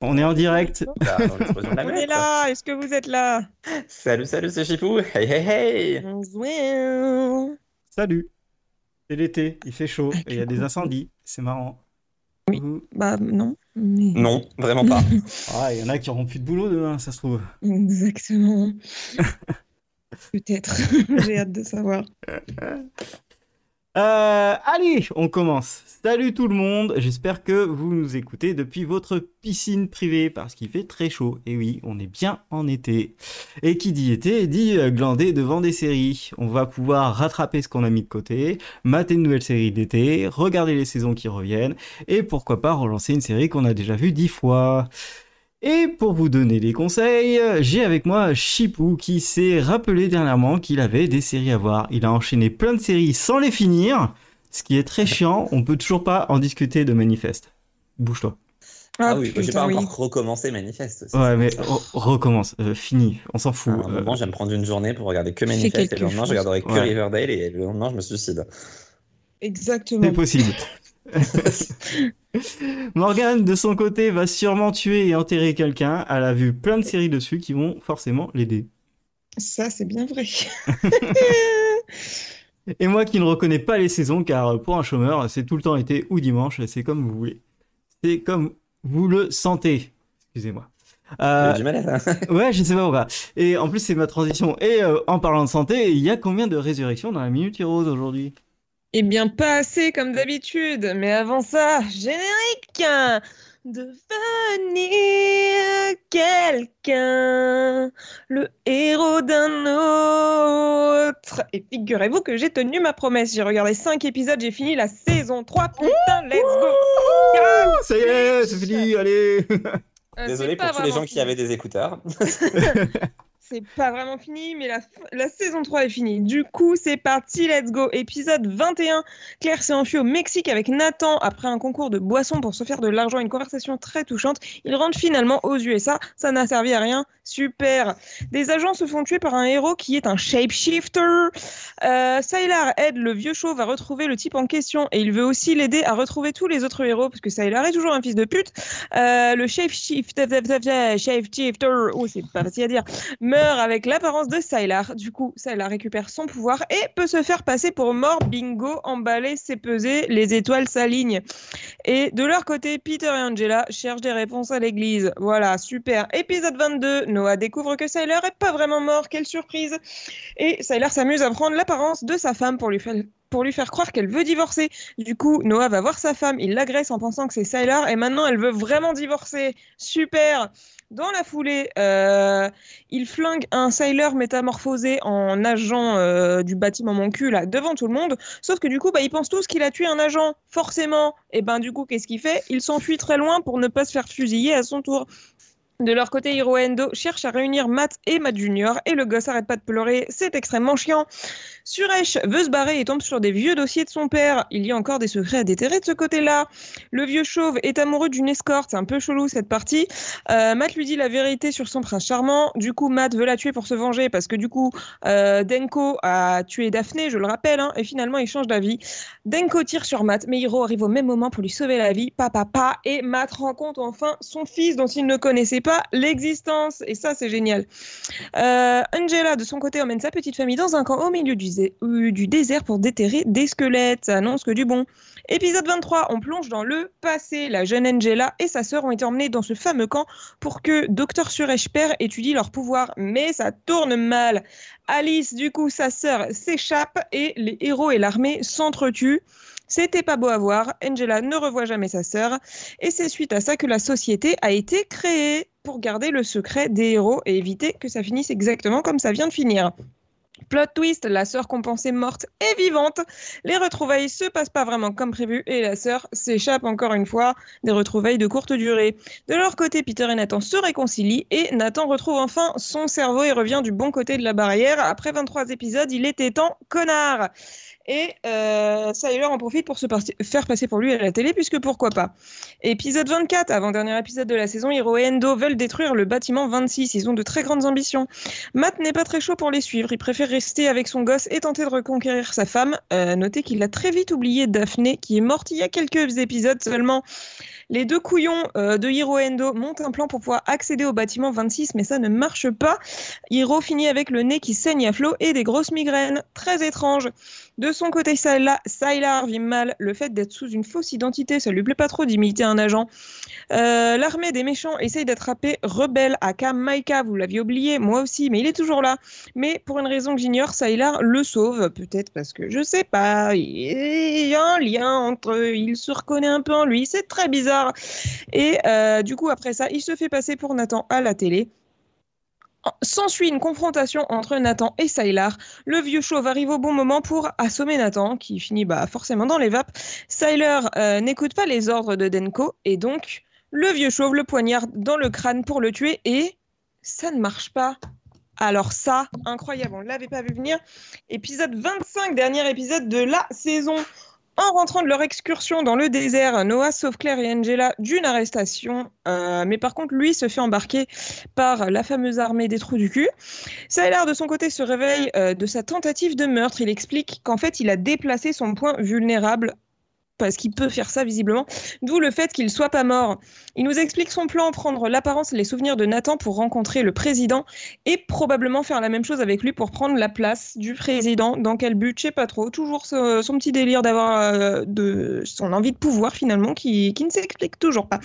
On est en direct. La On est là, est-ce que vous êtes là? Salut, salut, c'est Chipou. Hey, hey, hey. Salut. C'est l'été, il fait chaud Ah, et il y a des incendies. C'est marrant. Oui. Bah non. mais- Non, vraiment pas. Ah, il y en a qui auront plus de boulot demain, ça se trouve. Exactement. Peut-être. J'ai hâte de savoir. Euh, allez, on commence. Salut tout le monde, j'espère que vous nous écoutez depuis votre piscine privée parce qu'il fait très chaud. Et oui, on est bien en été. Et qui dit été dit euh, glander devant des séries. On va pouvoir rattraper ce qu'on a mis de côté, mater une nouvelle série d'été, regarder les saisons qui reviennent et pourquoi pas relancer une série qu'on a déjà vue dix fois. Et pour vous donner des conseils, j'ai avec moi Chipou qui s'est rappelé dernièrement qu'il avait des séries à voir. Il a enchaîné plein de séries sans les finir, ce qui est très chiant. On peut toujours pas en discuter de Manifeste. Bouge-toi. Ah oui, j'ai pas oui. encore recommencé Manifeste. aussi. Ouais, mais re- recommence, euh, fini, on s'en À fout. un Euh, moment, je vais me prendre une journée pour regarder que Manifeste et le lendemain, je regarderai que Ouais. Riverdale et le lendemain, je me suicide. Exactement. c'est possible. Morgane, de son côté, va sûrement tuer et enterrer quelqu'un. Elle a vu plein de séries dessus qui vont forcément l'aider. Ça, c'est bien vrai. Et moi qui ne reconnais pas les saisons, car pour un chômeur, c'est tout le temps été ou dimanche, c'est comme vous voulez. C'est comme vous le sentez. Excusez-moi. Euh, J'ai du mal à ça. ouais, je sais pas pourquoi. Et en plus, c'est ma transition. Et euh, en parlant de santé, il y a combien de résurrections dans la Minute Heroes aujourd'hui? Eh bien, pas assez comme d'habitude. Mais avant ça, générique Devenir quelqu'un, le héros d'un autre. Et figurez-vous que j'ai tenu ma promesse. J'ai regardé 5 épisodes, j'ai fini la saison 3. Putain, let's go Ça y est, c'est fini, allez Euh, Désolé pour tous les gens qui avaient des écouteurs. C'est pas vraiment fini, mais la, saison 3 est finie. Du coup, c'est parti, let's go. Épisode 21. Claire s'est enfuie au Mexique avec Nathan après un concours de boissons pour se faire de l'argent. Une conversation très touchante. Il rentre finalement aux USA. Ça n'a servi à rien. Super. Des agents se font tuer par un héros qui est un shapeshifter. Euh, Sylar aide le vieux chauve à retrouver le type en question et il veut aussi l'aider à retrouver tous les autres héros parce que Sylar est toujours un fils de pute. Euh, le shapeshifter, shapeshifter, oh c'est pas facile à dire, avec l'apparence de Sylar. Du coup, Sylar récupère son pouvoir et peut se faire passer pour mort. Bingo, emballer, c'est peser, les étoiles s'alignent. Et de leur côté, Peter et Angela cherchent des réponses à l'église. Voilà, super. Épisode 22, Noah découvre que Sylar est pas vraiment mort, quelle surprise. Et Sylar s'amuse à prendre l'apparence de sa femme pour lui faire pour lui faire croire qu'elle veut divorcer. Du coup, Noah va voir sa femme, il l'agresse en pensant que c'est Sylar, et maintenant elle veut vraiment divorcer. Super Dans la foulée, euh, il flingue un Sylar métamorphosé en agent euh, du bâtiment mon cul, là, devant tout le monde, sauf que du coup, bah, ils pensent tous qu'il a tué un agent, forcément. Et ben du coup, qu'est-ce qu'il fait? Il s'enfuit très loin pour ne pas se faire fusiller à son tour. De leur côté, Hiro Endo cherchent à réunir Matt et Matt Junior et le gosse arrête pas de pleurer, c'est extrêmement chiant. Suresh veut se barrer et tombe sur des vieux dossiers de son père. Il y a encore des secrets à déterrer de ce côté-là. Le vieux chauve est amoureux d'une escorte, c'est un peu chelou cette partie. Euh, Matt lui dit la vérité sur son prince charmant. Du coup, Matt veut la tuer pour se venger parce que du coup, euh, Denko a tué Daphné, je le rappelle, hein, et finalement il change d'avis. Denko tire sur Matt, mais Hiro arrive au même moment pour lui sauver la vie. Papa, papa, et Matt rencontre enfin son fils dont il ne connaissait pas l'existence. Et ça, c'est génial. Euh, Angela, de son côté, emmène sa petite famille dans un camp au milieu du, euh, du désert pour déterrer des squelettes. Ça annonce que du bon. Épisode 23, on plonge dans le passé. La jeune Angela et sa sœur ont été emmenées dans ce fameux camp pour que Dr Suresh Père étudie leur pouvoir. Mais ça tourne mal. Alice, du coup, sa sœur s'échappe et les héros et l'armée s'entretuent. C'était pas beau à voir. Angela ne revoit jamais sa sœur. Et c'est suite à ça que la société a été créée pour garder le secret des héros et éviter que ça finisse exactement comme ça vient de finir. Plot twist, la sœur qu'on morte est vivante. Les retrouvailles se passent pas vraiment comme prévu et la sœur s'échappe encore une fois. Des retrouvailles de courte durée. De leur côté, Peter et Nathan se réconcilient et Nathan retrouve enfin son cerveau et revient du bon côté de la barrière. Après 23 épisodes, il était temps, connard. Et euh, en profite pour se faire passer pour lui à la télé, puisque pourquoi pas. Épisode 24, avant-dernier épisode de la saison, Hiro et Endo veulent détruire le bâtiment 26. Ils ont de très grandes ambitions. Matt n'est pas très chaud pour les suivre. Il préfère rester avec son gosse et tenter de reconquérir sa femme. Euh, notez qu'il a très vite oublié Daphné, qui est morte il y a quelques épisodes seulement. Les deux couillons euh, de Hiro et Endo montent un plan pour pouvoir accéder au bâtiment 26, mais ça ne marche pas. Hiro finit avec le nez qui saigne à flot et des grosses migraines. Très étrange. Son côté, Sylar vit mal le fait d'être sous une fausse identité. Ça lui plaît pas trop d'imiter un agent. Euh, l'armée des méchants essaye d'attraper Rebelle à Kam Maika. Vous l'aviez oublié, moi aussi, mais il est toujours là. Mais pour une raison que j'ignore, Sylar le sauve. Peut-être parce que je sais pas. Il y a un lien entre eux. Il se reconnaît un peu en lui. C'est très bizarre. Et euh, du coup, après ça, il se fait passer pour Nathan à la télé. S'ensuit une confrontation entre Nathan et Sylar. Le vieux chauve arrive au bon moment pour assommer Nathan, qui finit bah, forcément dans les vapes. Sylar euh, n'écoute pas les ordres de Denko, et donc le vieux chauve le poignarde dans le crâne pour le tuer, et ça ne marche pas. Alors ça, incroyable, on ne l'avait pas vu venir. Épisode 25, dernier épisode de la saison. En rentrant de leur excursion dans le désert, Noah sauve Claire et Angela d'une arrestation, euh, mais par contre, lui se fait embarquer par la fameuse armée des trous du cul. Sylar, de son côté, se réveille euh, de sa tentative de meurtre. Il explique qu'en fait, il a déplacé son point vulnérable parce qu'il peut faire ça visiblement, d'où le fait qu'il soit pas mort. Il nous explique son plan, prendre l'apparence et les souvenirs de Nathan pour rencontrer le président et probablement faire la même chose avec lui pour prendre la place du président. Dans quel but, je sais pas trop. Toujours son petit délire d'avoir euh, de son envie de pouvoir finalement qui, ne s'explique toujours pas.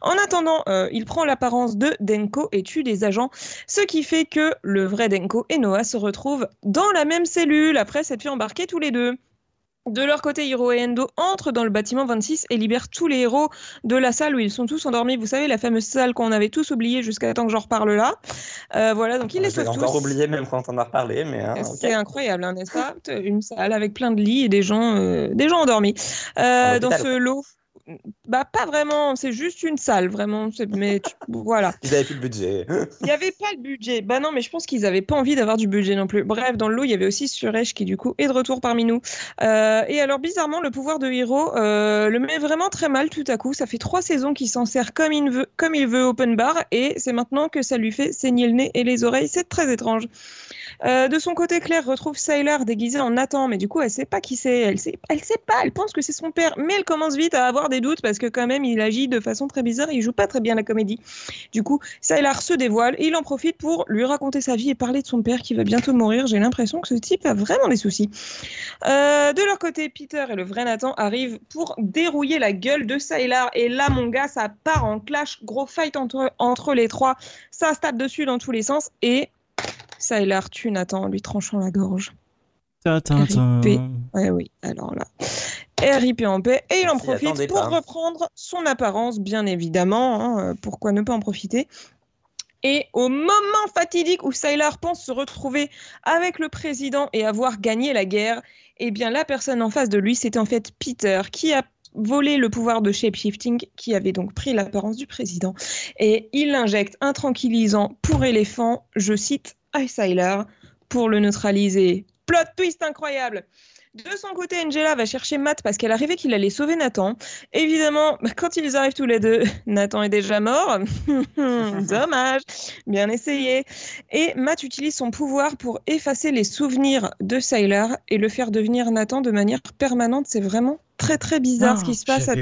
En attendant, euh, il prend l'apparence de Denko et tue des agents, ce qui fait que le vrai Denko et Noah se retrouvent dans la même cellule après s'être fait embarquer tous les deux. De leur côté, Hiro et Endo entrent dans le bâtiment 26 et libèrent tous les héros de la salle où ils sont tous endormis. Vous savez, la fameuse salle qu'on avait tous oubliée jusqu'à temps que j'en reparle là. Euh, voilà, donc ils les sauvent tous. encore oublié même quand on en a reparlé, mais. Hein, c'est incroyable, hein, n'est-ce pas? Une salle avec plein de lits et des gens, euh, des gens endormis. Euh, dans ce lot. Bah, pas vraiment, c'est juste une salle, vraiment. Mais voilà. Ils avaient plus le budget. il n'y avait pas le budget. Bah non, mais je pense qu'ils n'avaient pas envie d'avoir du budget non plus. Bref, dans le lot, il y avait aussi Suresh qui, du coup, est de retour parmi nous. Euh, et alors, bizarrement, le pouvoir de Hiro euh, le met vraiment très mal tout à coup. Ça fait trois saisons qu'il s'en sert comme il veut, comme il veut open bar. Et c'est maintenant que ça lui fait saigner le nez et les oreilles. C'est très étrange. Euh, de son côté, Claire retrouve Sailor déguisé en Nathan, mais du coup, elle sait pas qui c'est. Elle sait, sait pas. Elle pense que c'est son père, mais elle commence vite à avoir des doutes parce que quand même, il agit de façon très bizarre. Il joue pas très bien la comédie. Du coup, Sailor se dévoile et il en profite pour lui raconter sa vie et parler de son père qui va bientôt mourir. J'ai l'impression que ce type a vraiment des soucis. Euh, de leur côté, Peter et le vrai Nathan arrivent pour dérouiller la gueule de Sailor. Et là, mon gars, ça part en clash, gros fight entre, entre les trois. Ça se tape dessus dans tous les sens et ça, reçu Nathan en lui tranchant la gorge. RIP. Ouais, oui, alors là. RIP en paix. Et il en profite pour reprendre son apparence, bien évidemment. Hein, pourquoi ne pas en profiter et au moment fatidique où Sylar pense se retrouver avec le président et avoir gagné la guerre, eh bien la personne en face de lui, c'était en fait Peter qui a volé le pouvoir de shapeshifting, qui avait donc pris l'apparence du président. Et il injecte un tranquillisant pour éléphant, je cite, Sylar pour le neutraliser. Plot twist incroyable de son côté, Angela va chercher Matt parce qu'elle a rêvé qu'il allait sauver Nathan. Évidemment, bah, quand ils arrivent tous les deux, Nathan est déjà mort. Dommage, bien essayé. Et Matt utilise son pouvoir pour effacer les souvenirs de Sylar et le faire devenir Nathan de manière permanente. C'est vraiment très très bizarre ce qui se passe à,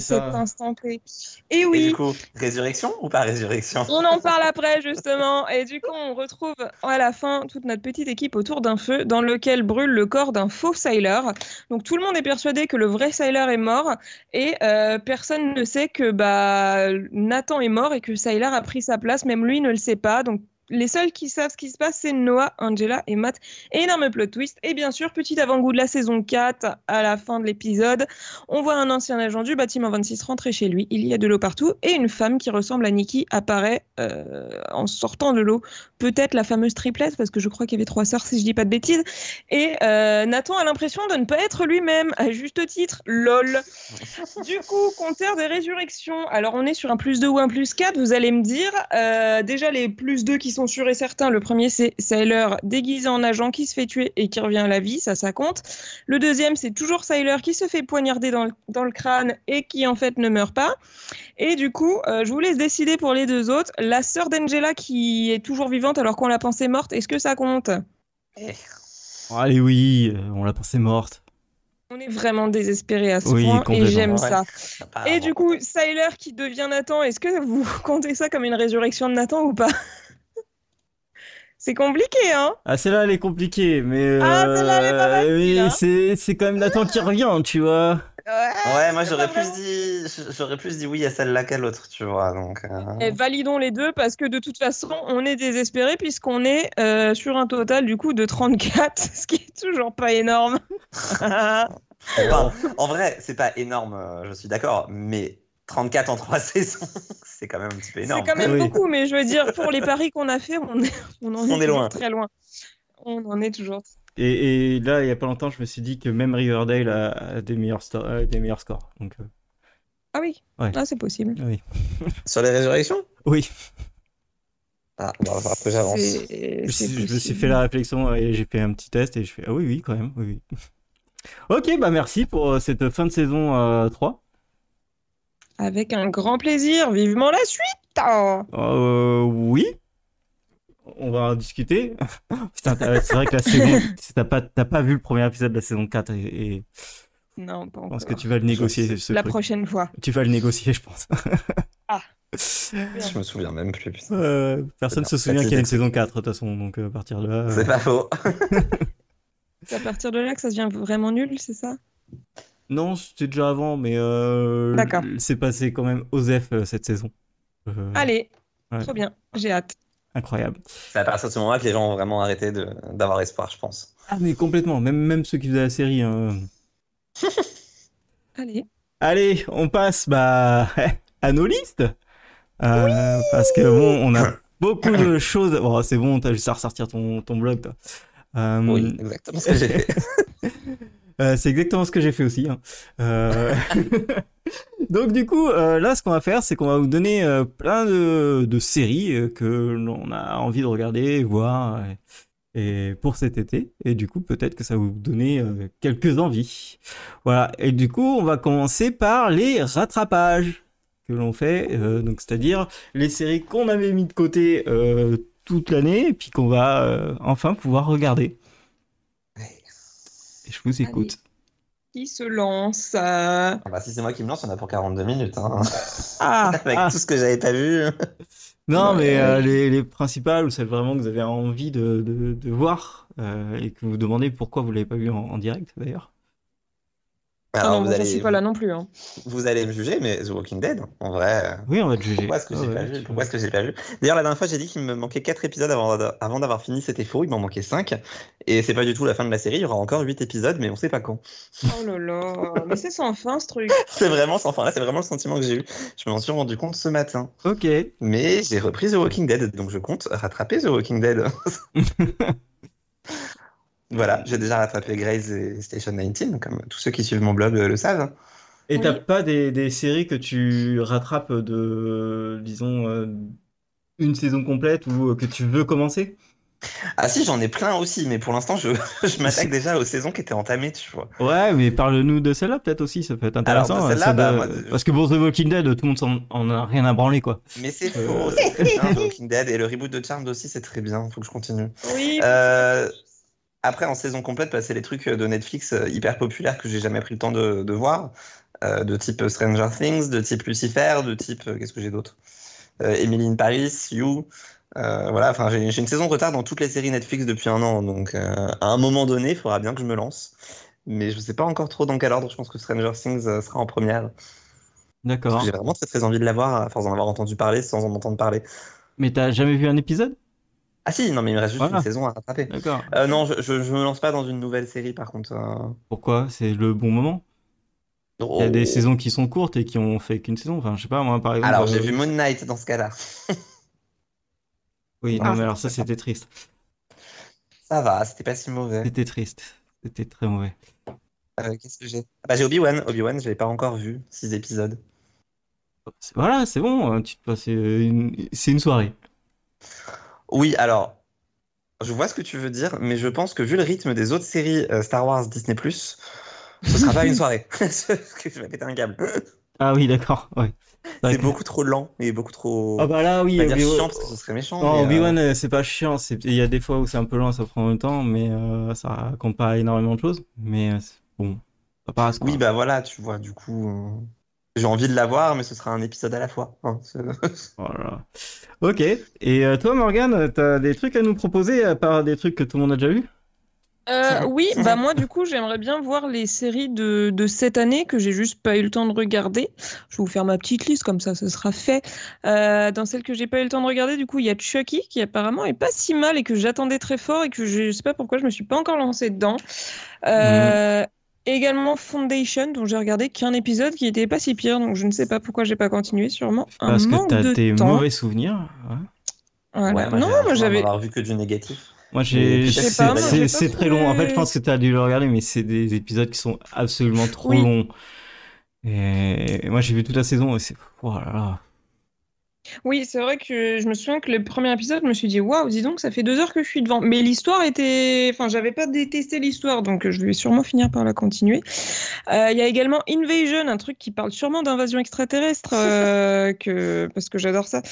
cet instant T. Et oui. Et du coup, résurrection ou pas résurrection? On en parle après justement. Et du coup, on retrouve à la fin toute notre petite équipe autour d'un feu dans lequel brûle le corps d'un faux sailor. Donc tout le monde est persuadé que le vrai sailor est mort et euh, personne ne sait que bah, Nathan est mort et que Sailor a pris sa place. Même lui ne le sait pas. Donc les seuls qui savent ce qui se passe, c'est Noah, Angela et Matt. Énorme plot twist. Et bien sûr, petit avant-goût de la saison 4, à la fin de l'épisode, on voit un ancien agent du bâtiment 26 rentrer chez lui. Il y a de l'eau partout et une femme qui ressemble à Nikki apparaît euh, en sortant de l'eau. Peut-être la fameuse triplette, parce que je crois qu'il y avait trois sœurs, si je dis pas de bêtises. Et euh, Nathan a l'impression de ne pas être lui-même, à juste titre. LOL. du coup, compteur des résurrections. Alors, on est sur un plus 2 ou un plus 4, vous allez me dire. Euh, déjà, les plus 2 qui sont sûrs et certains. Le premier, c'est Sailor déguisé en agent qui se fait tuer et qui revient à la vie, ça, ça compte. Le deuxième, c'est toujours Sailor qui se fait poignarder dans le, crâne et qui en fait ne meurt pas. Et du coup, euh, je vous laisse décider pour les deux autres. La sœur d'Angela qui est toujours vivante alors qu'on la pensait morte, est-ce que ça compte? Allez, oui, euh, on l'a pensée morte. On est vraiment désespéré à ce point et j'aime ça. Et du coup, Sailor qui devient Nathan, est-ce que vous comptez ça comme une résurrection de Nathan ou pas? C'est compliqué, hein Ah, celle-là, elle est compliquée, mais, ah, celle-là, elle est pas euh, hein. c'est quand même Nathan qui revient, tu vois. Ouais, moi j'aurais plus dit j'aurais plus dit oui à celle-là qu'à l'autre, tu vois. Donc euh. validons les deux parce que de toute façon, on est désespéré puisqu'on est euh, sur un total du coup de 34, ce qui est toujours pas énorme. en vrai, c'est pas énorme, je suis d'accord, mais 34 en 3 saisons, c'est quand même un petit peu énorme. C'est quand même beaucoup, mais je veux dire, pour les paris qu'on a fait, on, est, on en est, loin. très loin. On en est toujours et, là, il y a pas longtemps, je me suis dit que même Riverdale a, des, meilleurs des meilleurs scores. Donc, euh. Ah oui, ah, c'est possible. Oui. Sur les résurrections? Oui. Ah, bon, après j'avance. Je, je, me suis fait la réflexion et j'ai fait un petit test et je fais Ah oui, oui, quand même. Oui, oui. ok, bah merci pour euh, cette fin de saison 3. Euh, Avec un grand plaisir, vivement la suite euh, Oui, on va en discuter. Putain, c'est vrai que la saison, t'as pas, pas vu le premier épisode de la saison 4 et, non, pas Je pense que tu vas le négocier. la prochaine fois. Tu vas le négocier, je pense. ah. Je me souviens même plus. Euh, personne se souvient qu'il y a une saison 4 de toute façon, donc euh, à partir de là. C'est pas faux. c'est à partir de là que ça devient vraiment nul, c'est ça? Non, c'était déjà avant, mais euh, c'est passé quand même Osef cette saison. Allez, trop bien, j'ai hâte incroyable. C'est à partir de ce moment-là que les gens ont vraiment arrêté d'avoir espoir, je pense. Ah, mais complètement, même, même ceux qui faisaient la série. Hein. Allez. Allez, on passe bah, à nos listes. Euh, parce que bon, on a beaucoup de choses. Bon, c'est bon, t'as juste à ressortir ton, ton blog. Toi. Euh, oui, exactement ce que j'ai fait. Euh, c'est exactement ce que j'ai fait aussi. Hein. Euh... Donc du coup, euh, là, ce qu'on va faire, c'est qu'on va vous donner plein de, séries que l'on a envie de regarder, voir, et, pour cet été. Et du coup, peut-être que ça va vous donner quelques envies. Voilà. Et du coup, on va commencer par les rattrapages que l'on fait, donc c'est-à-dire les séries qu'on avait mis de côté toute l'année, et puis qu'on va enfin pouvoir regarder. Et je vous écoute qui se lance? Ah bah, Si c'est moi qui me lance, on a pour 42 minutes. Hein. Ah, Avec ah. tout ce que j'avais pas vu. non, mais euh, les, les, principales, ou celles vraiment que vous avez envie de, de, de voir, euh, et que vous demandez pourquoi vous l'avez pas vu en direct d'ailleurs. Alors, non, vous allez, suis pas là non plus. Hein. Vous allez me juger, mais The Walking Dead, en vrai. Oui, on va te juger. Pourquoi est-ce que j'ai pas vu Pourquoi est-ce que j'ai pas vu? D'ailleurs, la dernière fois, j'ai dit qu'il me manquait 4 épisodes avant, avant d'avoir fini. C'était faux, il m'en manquait 5. Et c'est pas du tout la fin de la série. Il y aura encore 8 épisodes, mais on sait pas quand. Oh là là, mais c'est sans fin ce truc. c'est vraiment sans fin. Là, c'est vraiment le sentiment que j'ai eu. Je m'en suis rendu compte ce matin. Ok. Mais j'ai repris The Walking Dead, donc je compte rattraper The Walking Dead. Voilà, j'ai déjà rattrapé Grey's et Station 19, comme tous ceux qui suivent mon blog le savent. Et t'as pas des, des, séries que tu rattrapes de, disons, euh, une saison complète ou euh, que tu veux commencer? Ah si, j'en ai plein aussi, mais pour l'instant, je, je m'attaque déjà aux saisons qui étaient entamées, tu vois. Ouais, mais parle-nous de celle-là peut-être aussi, ça peut être intéressant. Alors, hein, bah, Parce que pour The Walking Dead, tout le monde en, a rien à branler, quoi. Mais c'est faux, The Walking Dead, et le reboot de Charmed aussi, c'est très bien, faut que je continue. Oui. Euh, après, en saison complète, passer bah, les trucs de Netflix euh, hyper populaires que j'ai jamais pris le temps de, voir, euh, de type Stranger Things, de type Lucifer, de type euh, qu'est-ce que j'ai d'autre? Emily in Paris, You. voilà, enfin j'ai une saison de retard dans toutes les séries Netflix depuis un an, donc à un moment donné, il faudra bien que je me lance. Mais je ne sais pas encore trop dans quel ordre. Je pense que Stranger Things sera en première. D'accord. J'ai vraiment très très envie de la voir à force d'en avoir entendu parler sans en entendre parler. Mais t'as jamais vu un épisode? Ah si, non mais il me reste juste une saison à rattraper. D'accord. Euh, non, je, je, me lance pas dans une nouvelle série par contre. Euh. Pourquoi? C'est le bon moment? Il y a des oh. saisons qui sont courtes et qui ont fait qu'une saison. Enfin, je sais pas, moi par exemple. Alors j'ai euh, vu Moon Knight dans ce cas-là. oui, non ah. mais alors ça c'était triste. Ça va, c'était pas si mauvais. C'était triste, c'était très mauvais. Qu'est-ce que j'ai? Ah Bah j'ai Obi-Wan, Obi-Wan, je l'ai pas encore vu, six épisodes. Voilà, c'est bon, tu te passes une... c'est une soirée. Oui, alors, je vois ce que tu veux dire, mais je pense que vu le rythme des autres séries euh, Star Wars Disney+, ce sera pas une soirée. Parce que je vais péter un câble. Ah oui, d'accord, ouais. C'est beaucoup trop lent et beaucoup trop... Ah bah là, oui, dire chiant parce que ce serait méchant. Non, euh, Obi-Wan, euh, c'est pas chiant. Il y a des fois où c'est un peu lent, ça prend le temps, mais euh, ça raconte pas énormément de choses. Mais bon, ça passe. quoi. Oui, bah voilà, tu vois, du coup, j'ai envie de la voir, mais ce sera un épisode à la fois. hein, Voilà. Ok. Et euh, toi, Morgane, t'as des trucs à nous proposer à part des trucs que tout le monde a déjà vu Euh, oui, bah moi du coup j'aimerais bien voir les séries de, de cette année que j'ai juste pas eu le temps de regarder. Je vais vous faire ma petite liste comme ça, ce sera fait. Euh, dans celles que j'ai pas eu le temps de regarder, du coup il y a Chucky qui apparemment est pas si mal et que j'attendais très fort et que je, je sais pas pourquoi je me suis pas encore lancée dedans. Euh, Également Foundation dont j'ai regardé qu'un épisode qui était pas si pire donc je ne sais pas pourquoi j'ai pas continué sûrement un Parce que t'as tes temps. mauvais souvenirs. ouais. Voilà. Ouais, moi, non moi j'avais vu que du négatif. Moi, j'ai. C'est très long. En fait, je pense que t'as dû le regarder, mais c'est des épisodes qui sont absolument trop Oui. longs. Et moi, j'ai vu toute la saison et c'est. Oh là là. Oui, c'est vrai que je me souviens que le premier épisode, je me suis dit, waouh, dis donc, ça fait deux heures que je suis devant. Mais l'histoire était. Enfin, j'avais pas détesté l'histoire, donc je vais sûrement finir par la continuer. Euh, Il y a également Invasion, un truc qui parle sûrement d'invasion extraterrestre, euh, que... parce que j'adore ça,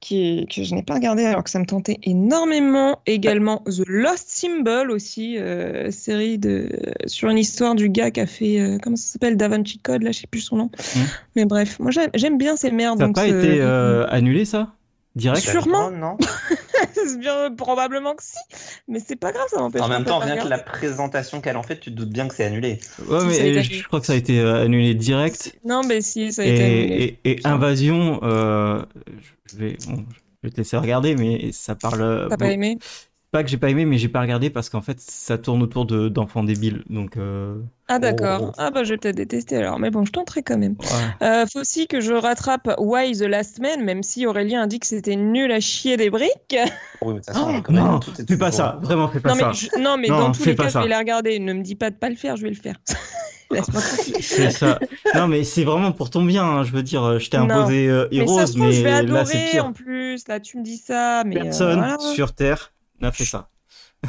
qui que je n'ai pas regardé alors que ça me tentait énormément. Également The Lost Symbol aussi, euh, série de... sur une histoire du gars qui a fait. euh, comment ça s'appelle Da Vinci Code, là, je sais plus son nom. Mais bref, moi j'aime bien ces merdes. Ça n'a pas été euh, annulé, ça Direct Sûrement. Non, bien, probablement que si, mais c'est pas grave, ça m'empêche En pas même temps, la rien que la présentation qu'elle en fait, tu te doutes bien que c'est annulé. Ouais, Si, mais je annulé. crois que ça a été euh, annulé direct. Non, mais si, ça a été annulé. Et, Invasion, euh, je vais, bon, je vais te laisser regarder, mais ça parle. euh, T'as pas bon, aimé pas que j'ai pas aimé, mais j'ai pas regardé parce qu'en fait, ça tourne autour de d'enfants débiles. Donc, euh, Ah d'accord. Oh. Ah bah je vais peut-être détester alors, mais bon, je tenterai quand même. ouais. Euh, faut aussi que je rattrape Why the Last Man, même si Aurélien a dit que c'était nul à chier des briques. Oui, mais Oh, quand même, non, fais pas ça, vraiment, fais pas Non mais, ça. je- non, mais Non, dans tous les cas, ça. je vais la regarder. Ne me dis pas de pas le faire, je vais le faire. C'est ça. Non, mais c'est vraiment pour ton bien. hein. Je veux dire, euh, je t'ai Non. imposé euh, Mais ça Heroes, se trouve, je vais mais là, c'est adorer pire. en plus. Là, tu me dis ça, mais euh, Personne voilà. sur Terre n'a fait ça.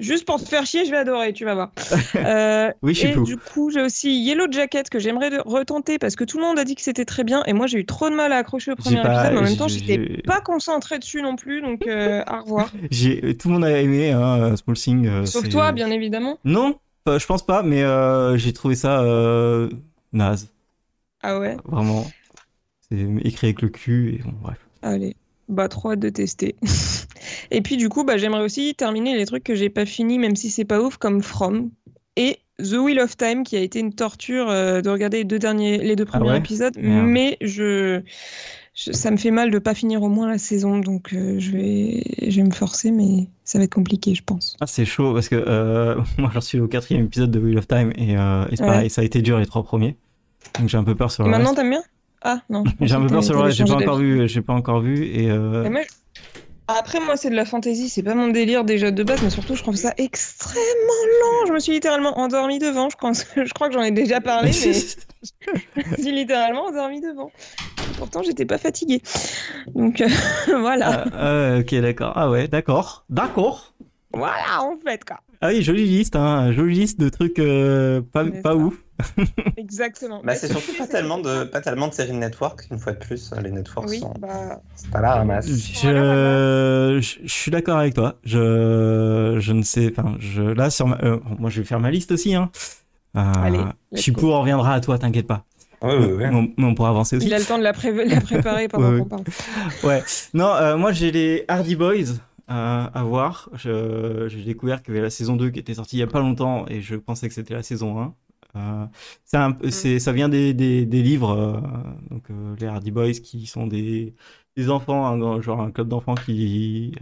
Juste pour te faire chier, je vais adorer, tu vas voir. Euh, Oui, je suis et du coup, j'ai aussi Yellow Jacket que j'aimerais retenter parce que tout le monde a dit que c'était très bien et moi j'ai eu trop de mal à accrocher au premier pas- épisode, mais en même temps j'étais pas concentrée dessus non plus, donc euh, au revoir. J'ai tout le monde a aimé hein, Small Thing. euh, Sauf toi, bien évidemment. Non, je pense pas, mais euh, j'ai trouvé ça euh, naze, Ah ouais, vraiment. C'est écrit avec le cul et bon, bref. allez. Bah, trop hâte de tester. et puis du coup, bah, j'aimerais aussi terminer les trucs que j'ai pas fini, même si c'est pas ouf, comme From et The Wheel of Time, qui a été une torture euh, de regarder les deux derniers, les deux premiers Ah ouais? épisodes, Merde. mais je, je- ça me fait mal de pas finir au moins la saison, donc euh, je vais, je vais me forcer, mais ça va être compliqué, je pense. Ah, c'est chaud parce que euh, moi j'en suis au quatrième épisode de Wheel of Time et, et c'est Ouais. pareil, ça a été dur les trois premiers. Donc j'ai un peu peur sur Et le maintenant, reste. t'aimes bien? Ah non. J'ai un peu peur que sur le t'avais reste, j'ai pas encore vu, j'ai pas encore vu et euh, moi, Après, moi, c'est de la fantaisie, c'est pas mon délire déjà de base, mais surtout, je trouve ça extrêmement lent. Je me suis littéralement endormie devant. Je crois, je crois que j'en ai déjà parlé, mais je me suis littéralement endormie devant. Pourtant, j'étais pas fatiguée. Donc, euh, voilà. Ah, ah, ok, d'accord. Ah ouais, d'accord. D'accord. Voilà, en fait, quoi. Ah oui, jolie liste, hein. Jolie liste de trucs euh, pas, C'est pas ça. ouf. Exactement. Bah, Mais c'est surtout pas tellement, de, pas tellement de séries de network, une fois de plus. Les networks Oui, sont bah. c'est pas la ramasse. Je, je, je suis d'accord avec toi. Je, je ne sais, enfin, je, là, sur ma, euh, moi, je vais faire ma liste aussi, hein. Euh, Allez, je suis pour, on reviendra à toi, t'inquiète pas. Oui, oui, oui. Mais on, mais on pourra avancer aussi. Il a le temps de la, pré- la préparer pendant Ouais, qu'on parle. Ouais. Non, euh, moi j'ai les Hardy Boys euh, à voir. J'ai découvert qu'il y avait la saison 2 qui était sortie il y a pas longtemps et je pensais que c'était la saison 1. Euh, c'est un c'est, ça vient des, des, des livres, euh, donc euh, les Hardy Boys qui sont des, des enfants, genre un club d'enfants qui,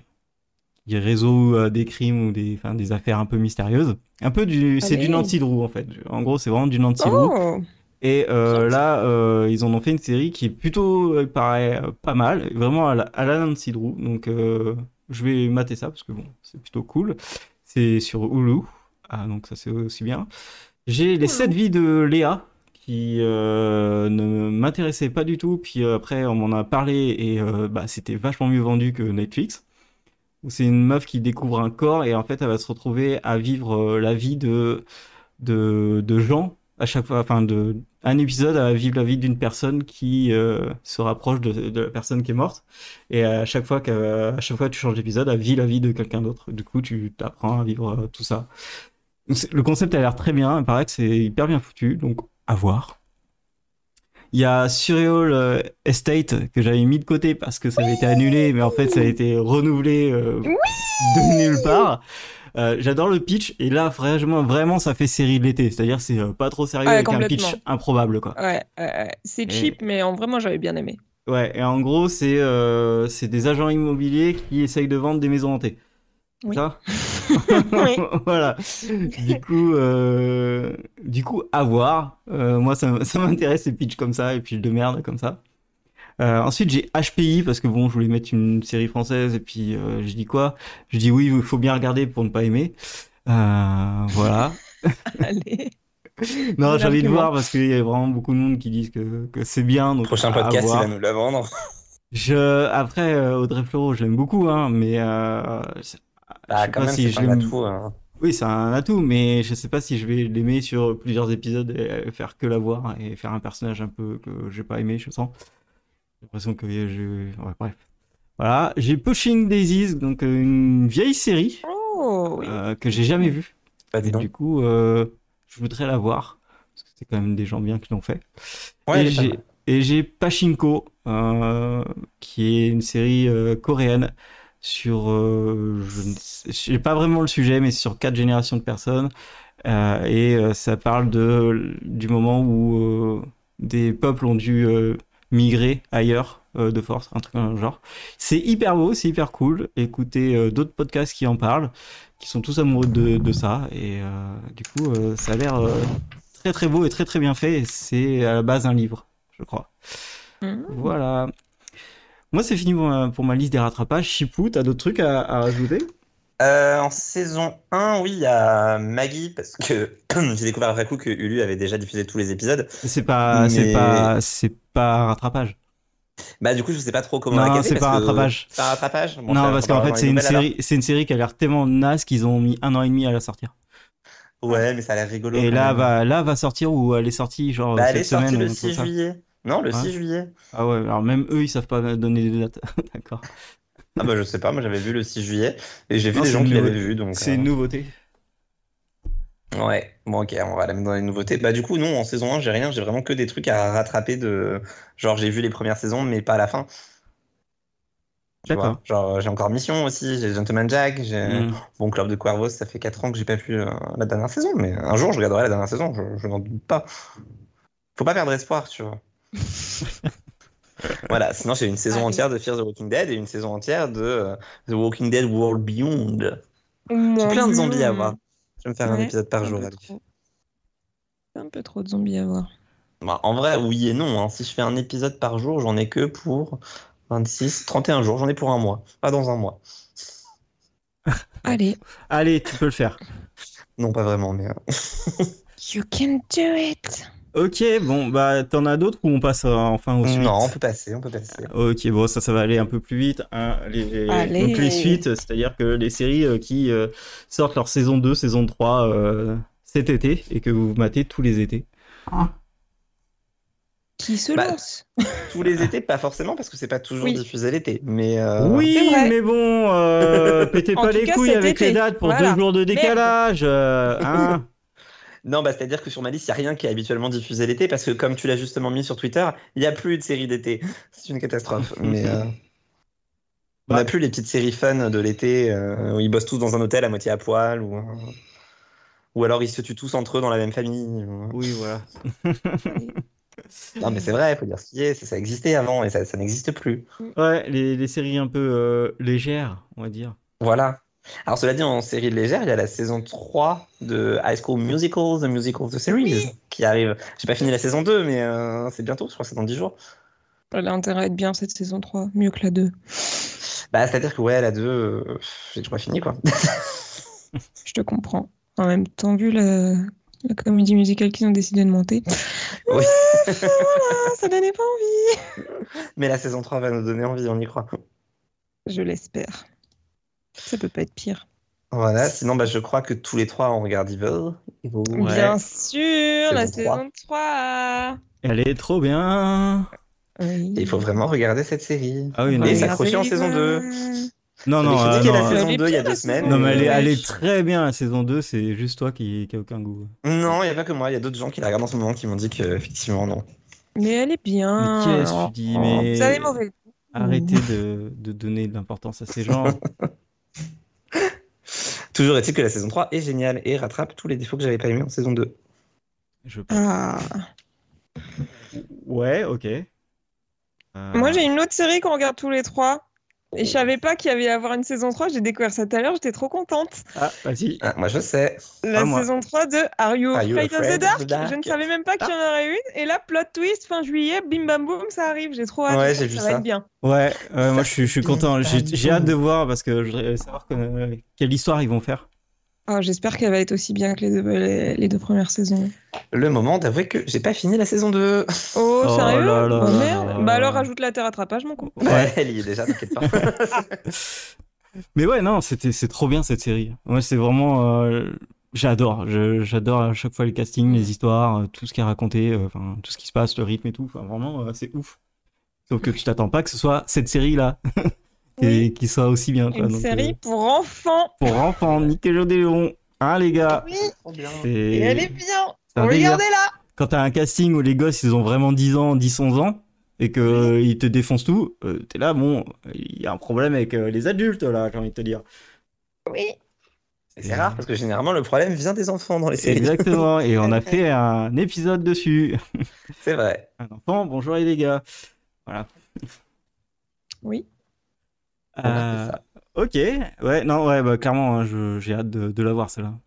qui résout des crimes ou des, enfin, des affaires un peu mystérieuses. Un peu du, c'est du. Nancy Drew en fait. En gros, c'est vraiment du Nancy Drew. Oh Et euh, là, euh, ils en ont fait une série qui est plutôt, il paraît, pas mal, vraiment à la, à la Nancy Drew. Donc, euh, je vais mater ça parce que bon, c'est plutôt cool. C'est sur Hulu. Ah, donc ça c'est aussi bien. J'ai les Hulu. 7 vies de Léa, qui euh, ne m'intéressait pas du tout. Puis euh, après, on m'en a parlé et euh, bah, c'était vachement mieux vendu que Netflix. C'est une meuf qui découvre un corps et en fait, elle va se retrouver à vivre la vie de, de, de gens à chaque fois. Enfin, de, un épisode, elle va vivre la vie d'une personne qui euh, se rapproche de, de la personne qui est morte. Et à chaque fois que, à chaque fois que tu changes d'épisode, elle vit la vie de quelqu'un d'autre. Du coup, tu t'apprends à vivre tout ça. Le concept a l'air très bien. Il paraît que c'est hyper bien foutu. Donc, à voir. Il y a Surreal euh, Estate que j'avais mis de côté parce que ça avait été annulé, mais en fait ça a été renouvelé euh, de nulle part. Euh, J'adore le pitch et là vraiment vraiment ça fait série de l'été, c'est-à-dire c'est pas trop sérieux Ouais, avec un pitch improbable quoi. Ouais, c'est Et- cheap, mais en vrai, moi, j'avais bien aimé. Ouais et en gros c'est c'est des agents immobiliers qui essayent de vendre des maisons hantées. Oui. Ça Oui. voilà. Du coup, euh, du coup, à voir. Euh, moi, ça, m'intéresse ces pitchs comme ça et puis de merde comme ça. Euh, ensuite, j'ai HPI parce que bon, je voulais mettre une série française et puis euh, je dis quoi? Je dis oui, il faut bien regarder pour ne pas aimer. Euh, voilà. Allez. Non, j'ai envie de voir parce qu'il y a vraiment beaucoup de monde qui disent que, que c'est bien. Donc Prochain podcast, il va nous la vendre. Je après Audrey Fleurot, je l'aime beaucoup, hein, mais euh, je sais quand pas même, si c'est je un l'aime- atout. hein. Oui, c'est un atout, mais je sais pas si je vais l'aimer sur plusieurs épisodes et euh, faire que la voir et faire un personnage un peu que j'ai pas aimé, je sens. J'ai l'impression que je... Ouais, bref. Voilà, j'ai Pushing Daisies, donc euh, une vieille série Oh, oui. euh, que j'ai jamais vue. Bah, dis Et donc. du coup, euh, je voudrais la voir, parce que c'est quand même des gens bien qui l'ont fait. Ouais, et j'ai Pachinko, euh, qui est une série coréenne sur, euh, je sais, pas vraiment le sujet, mais sur quatre générations de personnes. Euh, et euh, ça parle de du moment où euh, des peuples ont dû migrer ailleurs de force, un truc dans le genre. C'est hyper beau, c'est hyper cool. Écoutez d'autres podcasts qui en parlent, qui sont tous amoureux de, de ça. Et du coup, ça a l'air très très beau et très très bien fait. C'est à la base un livre, je crois. Mhm. Voilà. Moi, c'est fini pour ma, pour ma liste des rattrapages. Chipou, t'as d'autres trucs à, à rajouter? Euh, en saison 1, oui, il y a Maggie, parce que j'ai découvert après coup que Hulu avait déjà diffusé tous les épisodes. C'est pas, c'est pas, c'est pas rattrapage. Bah, du coup, je sais pas trop comment Non, c'est pas que- rattrapage. C'est un rattrapage Bon, non, parce qu'en fait, c'est une série, c'est une série qui a l'air tellement naze qu'ils ont mis un an et demi à la sortir. Ouais, mais ça a l'air rigolo. Et là, même. va, là, va sortir ou elle est sortie, genre, Bah, elle cette est sortie semaine. le un truc 6 comme ça. juillet. Non, le Ouais. 6 juillet. Ah ouais, alors même eux, ils savent pas donner des dates. D'accord. Ah bah je sais pas, moi j'avais vu le 6 juillet et j'ai vu Non, des gens qui l'avaient vu donc C'est euh, une nouveauté. ouais. Bon OK, on va la mettre dans les nouveautés. Bah du coup non, en saison 1, j'ai rien, j'ai vraiment que des trucs à rattraper de genre j'ai vu les premières saisons mais pas la fin. D'accord. genre j'ai encore Mission aussi, j'ai Gentleman Jack, j'ai Mm. bon Club de Cuervos, ça fait 4 ans que j'ai pas vu euh, la dernière saison mais un jour je regarderai la dernière saison, je, je n'en doute pas. Faut pas perdre espoir, tu vois. Voilà, sinon j'ai une saison entière de Fear the Walking Dead et une saison entière de euh, The Walking Dead World Beyond. J'ai plein de zombies à voir. Je vais me faire un épisode par jour. trop. Un peu trop de zombies à voir. Bah, en vrai, oui et non. hein. Si je fais un épisode par jour, j'en ai que pour 26, 31 jours. J'en ai pour un mois. Pas dans un mois. Allez. Allez, tu peux le faire. Non, pas vraiment, mais. euh, You can do it. Ok, bon, bah, t'en as d'autres ou on passe euh, enfin aux suites? Non, on peut passer, on peut passer. Ok, bon, ça, ça va aller un peu plus vite. hein. Les, Allez. Donc les suites, c'est-à-dire que les séries euh, qui euh, sortent leur saison 2, saison 3 euh, cet été et que vous matez tous les étés. Qui se Bah, lance? Tous les étés, pas forcément, parce que c'est pas toujours Oui. diffusé l'été. Mais. euh, oui, mais bon, euh, pétez pas les cas, couilles avec été. les dates pour Voilà. deux jours de décalage. euh, hein. Non, bah, c'est-à-dire que sur ma liste, il n'y a rien qui est habituellement diffusé l'été, parce que comme tu l'as justement mis sur Twitter, il n'y a plus de séries d'été. C'est une catastrophe. Mais. euh, On n'a plus les petites séries fun de l'été euh, où ils bossent tous dans un hôtel à moitié à poil ou, euh, ou alors ils se tuent tous entre eux dans la même famille. ou- Oui, voilà. Non mais c'est vrai, faut dire ce qui est, ça, ça existait avant et ça, ça n'existe plus. Ouais, les, les séries un peu euh, légères, on va dire. Voilà. Alors cela dit, en série légère, il y a la saison 3 de High School Musical, The Musical The Series, qui arrive. J'ai pas fini la saison 2, mais euh, c'est bientôt, je crois que c'est dans 10 jours. Elle a intérêt à être bien cette saison 3, mieux que la 2. Bah c'est-à-dire que ouais, la 2, euh, j'ai toujours pas fini quoi. Je te comprends. En même temps, vu la, la comédie musicale qu'ils ont décidé de monter. Oui. Voilà, ça donnait pas envie. Mais la saison 3 va nous donner envie, on y croit. Je l'espère. Ça peut pas être pire. Voilà, sinon bah, je crois que tous les trois on regarde Evil. Evil. Ouais. Bien sûr, la Saison saison 3. Elle est trop bien. Oui. Il faut vraiment regarder cette série. Ah oui, non, Et s'accrocher en saison 2. Non, non, euh, critiqué la non, saison Elle est 2 il y a deux semaines. non, mais elle est, elle est très bien la saison 2, c'est juste toi qui, qui a aucun goût. Non, il n'y a pas que moi, il y a d'autres gens qui la regardent en ce moment qui m'ont dit que effectivement non. Mais elle est bien. Mais qu'est-ce que tu dis, mais- Vous avez mauvais goût. Arrêtez de, de donner de l'importance à ces gens. Toujours est-il que la saison 3 est géniale et rattrape tous les défauts que j'avais pas aimés en saison 2. Je... Ah. Ouais, ok. Euh, Moi, j'ai une autre série qu'on regarde tous les trois. Et je savais pas qu'il y avait y avoir une saison 3. J'ai découvert ça tout à l'heure. J'étais trop contente. Ah, vas-y. Ah, moi je sais. La Ah, saison 3 de Are You Are You Afraid of the of Dark? the Dark? Je ne savais même pas qu'il y en aurait une. Et là, plot twist, fin juillet, bim bam boum, ça arrive. J'ai trop hâte. Ouais, j'ai vu ça. va être bien. Ouais, moi je suis, je suis content. J'ai hâte de voir parce que je voudrais savoir que- quelle histoire ils vont faire. Oh, J'espère qu'elle va être aussi bien que les deux, les, les deux premières saisons. Le moment d'avouer que j'ai pas fini la saison 2. Oh, Oh sérieux? là là Oh, merde. là Bah alors, rajoute la terre attrapage, mon con. Ouais. Elle y est déjà, t'inquiète pas. Mais ouais, non, c'était, c'est trop bien cette série. Moi, c'est vraiment, euh, j'adore. J'adore à chaque fois les castings, les histoires, euh, tout ce qui est raconté, euh, enfin tout ce qui se passe, le rythme et tout. Enfin, vraiment, euh, c'est ouf. Sauf que tu t'attends pas que ce soit cette série-là Oui. qui soit aussi bien. quoi. Une Donc, série euh, pour enfants. pour enfants, Nickelodeon. Hein, les gars. Oui, bien. C'est- et elle est bien. Regardez-la. quand t'as un casting où les gosses ils ont vraiment 10 ans, 10, 11 ans et que euh, ils te défoncent tout, euh, t'es là, bon, il y a un problème avec euh, les adultes là, j'ai envie de te dire. Oui. C'est rare parce que généralement le problème vient des enfants dans les séries. Exactement, et on a fait un épisode dessus. C'est vrai. Un enfant, bonjour les dégâts. Voilà. Oui. Euh, ok, ouais, non, ouais, bah clairement, hein, je- j'ai hâte de, de la voir celle-là.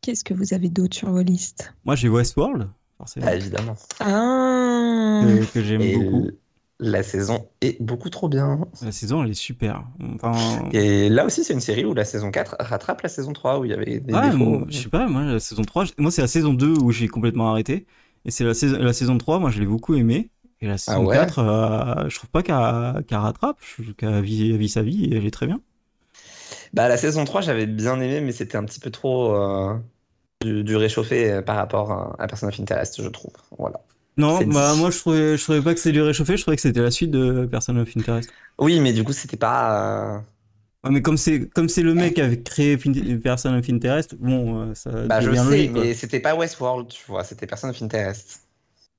Qu'est-ce que vous avez d'autre sur vos listes? Moi j'ai Westworld, forcément, Ah, évidemment. Ah. que, que j'aime Et beaucoup. l- la saison est beaucoup trop bien. La saison elle est super. Enfin, Et là aussi, c'est une série où la saison 4 rattrape la saison 3 où il y avait des Ouais, défauts. moi, je sais pas, moi, la saison 3, j- moi, c'est la saison 2 où j'ai complètement arrêté. Et c'est la, saison la saison 3, moi, je l'ai beaucoup aimé. Et la saison Ah ouais 4, euh, je trouve pas qu'elle rattrape, qu'elle vit, sa vie et elle est très bien. Bah, la saison 3, j'avais bien aimé, mais c'était un petit peu trop euh, du, du réchauffé euh, par rapport à, à Person of Interest, je trouve. Voilà. Non, bah, moi, je trouvais, je trouvais pas que c'était du réchauffé, je trouvais que c'était la suite de Person of Interest. Oui, mais du coup, c'était pas. euh, mais comme c'est, comme c'est le mec qui avait créé Fin- Person of Interest, bon, euh, ça Bah, je sais, logique, mais c'était pas Westworld, tu vois, c'était Person of Interest.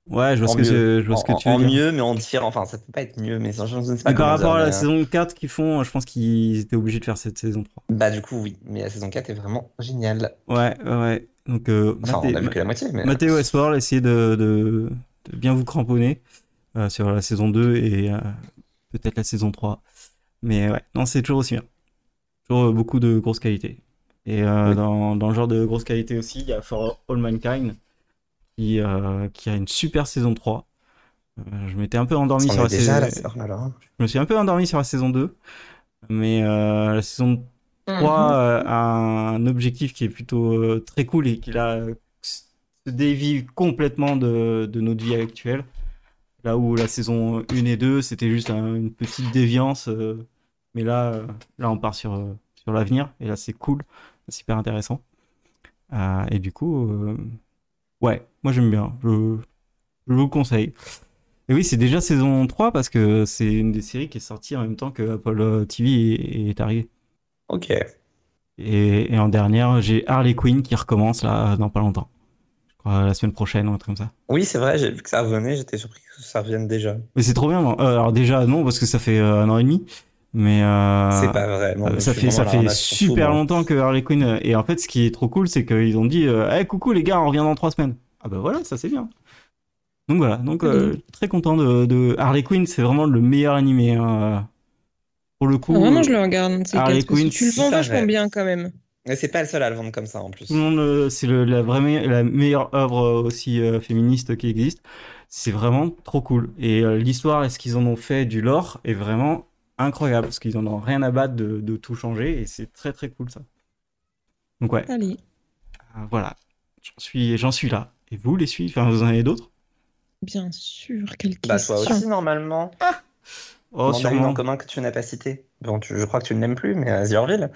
Ouais, je vois en ce que, mieux. je, je vois ce que En- tu veux en dire. mieux, mais en différent. Enfin, ça peut pas être mieux, mais je, je ne sais pas Mais par rapport dire, à la mais, euh, saison 4 qu'ils font, je pense qu'ils étaient obligés de faire cette saison 3. Bah, du coup, oui. Mais la saison 4 est vraiment géniale. Ouais, ouais. Donc, euh, Enfin, on a vu que la moitié, mais. Mathéo Westworld, essayez de, de, de bien vous cramponner euh, sur la saison 2 et euh, peut-être la saison 3. Mais ouais, non, c'est toujours aussi bien. Toujours euh, beaucoup de grosse qualité. Et euh, Oui. dans, dans le genre de grosse qualité aussi, il y a For All Mankind qui, euh, qui a une super saison 3. Euh, je m'étais un peu endormi on sur la déjà saison. la... là là. Je me suis un peu endormi sur la saison 2. Mais euh, la saison 3 Mhm. euh, a un objectif qui est plutôt euh, très cool et qui là euh, se dévie complètement de, de notre vie actuelle. Là où la saison 1 et 2, c'était juste un- une petite déviance. euh, mais là, euh, là, on part sur, sur l'avenir. Et là, c'est cool. C'est super intéressant. Euh, et du coup, euh, ouais, moi j'aime bien. Je, je vous le conseille. Et oui, c'est déjà saison 3 parce que c'est une des séries qui est sortie en même temps que Apple TV est, est arrivé. Ok. Et, et en dernière, j'ai Harley Quinn qui recommence là dans pas longtemps. Je crois la semaine prochaine ou un truc comme ça. Oui, c'est vrai, j'ai vu que ça revenait, j'étais surpris que ça revienne déjà. Mais c'est trop bien. non Euh, alors déjà non parce que ça fait euh, un an et demi, mais euh, C'est pas vrai. non, euh, ça fait ça vraiment fait tout, super longtemps que Harley Quinn euh, et en fait ce qui est trop cool c'est qu'ils ont dit euh, Eh, coucou les gars on revient dans trois semaines. Ah bah voilà ça c'est bien. Donc voilà donc euh, très content de, de Harley Quinn c'est vraiment le meilleur animé hein. pour le coup. Ah, vraiment, je le regarde. c'est Harley Quinn, tu le vends vachement bien quand même. Mais c'est pas le seul à le vendre comme ça en plus. Tout le monde, euh, c'est la, vraie me- la meilleure œuvre aussi euh, féministe qui existe. C'est vraiment trop cool. Et euh, l'histoire et ce qu'ils en ont fait du lore est vraiment incroyable parce qu'ils en ont rien à battre de, de tout changer et c'est très très cool ça. Donc ouais, Allez. euh, voilà. J'en suis, j'en suis là. Et vous les suivez Enfin, vous en avez d'autres? Bien sûr, quelle Bah, toi aussi, normalement. Oh, Mandarine en sûrement. commun que tu n'as pas cité. Bon, tu- je crois que tu ne l'aimes plus, mais euh, The Orville.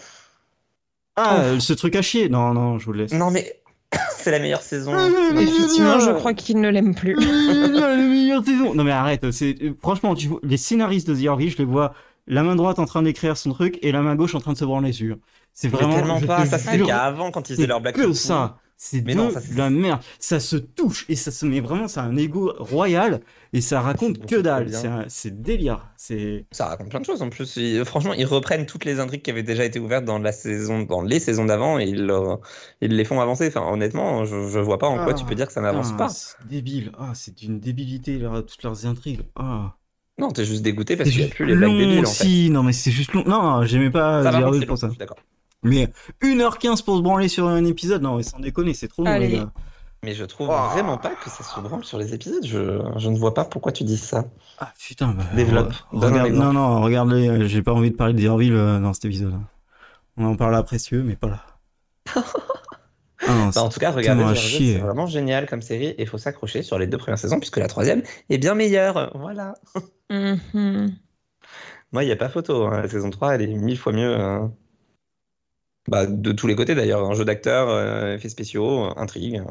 Ah, euh, ce truc à chier. Non, non, je vous le laisse. Non, mais c'est la meilleure saison. Effectivement, je crois qu'il ne l'aime plus. la meilleure saison. Non mais arrête, c'est franchement, tu vois, les scénaristes de The Orville, je les vois la main droite en train d'écrire son truc et la main gauche en train de se branler dessus. C'est vraiment tellement pas. Ça, jure, cas avant quand ils faisaient leur black que ça. C'est de non, ça, la merde. Ça se touche et ça se met vraiment, c'est un ego royal et ça raconte que dalle. C'est un- C'est délire. C'est Ça raconte plein de choses en plus. Ils- franchement, ils reprennent toutes les intrigues qui avaient déjà été ouvertes dans la saison, dans les saisons d'avant et ils, ils les font avancer. Enfin, honnêtement, je, je vois pas en quoi Ah, tu peux dire que ça n'avance ah, pas. C'est débile. Ah, c'est d'une débilité leur- toutes leurs intrigues. Ah. Non, t'es juste dégoûté parce qu'il n'y a plus les blagues débiles en fait. aussi. Non mais c'est juste long. Non, non, j'aimais pas Ça pour ça. je suis d'accord. Mais 1h15 pour se branler sur un épisode, non, mais sans déconner, c'est trop long, Allez. les gars. Mais je trouve Oh. vraiment pas que ça se branle sur les épisodes. Je, je ne vois pas pourquoi tu dis ça. Ah putain, bah, Développe. regarde, non, non, regardez, euh, j'ai pas envie de parler de The Orville euh, dans cet épisode. On en parle après si tu veux, mais pas là. Ah, non, Bah, en tout cas, regardez, c'est vraiment génial comme série et il faut s'accrocher sur les deux premières saisons puisque la troisième est bien meilleure. Voilà. Mhm. Moi, il n'y a pas photo. hein. La saison 3, elle est mille fois mieux. hein. Bah, de tous les côtés d'ailleurs. Un jeu d'acteur, euh, effets spéciaux, euh, intrigue. euh.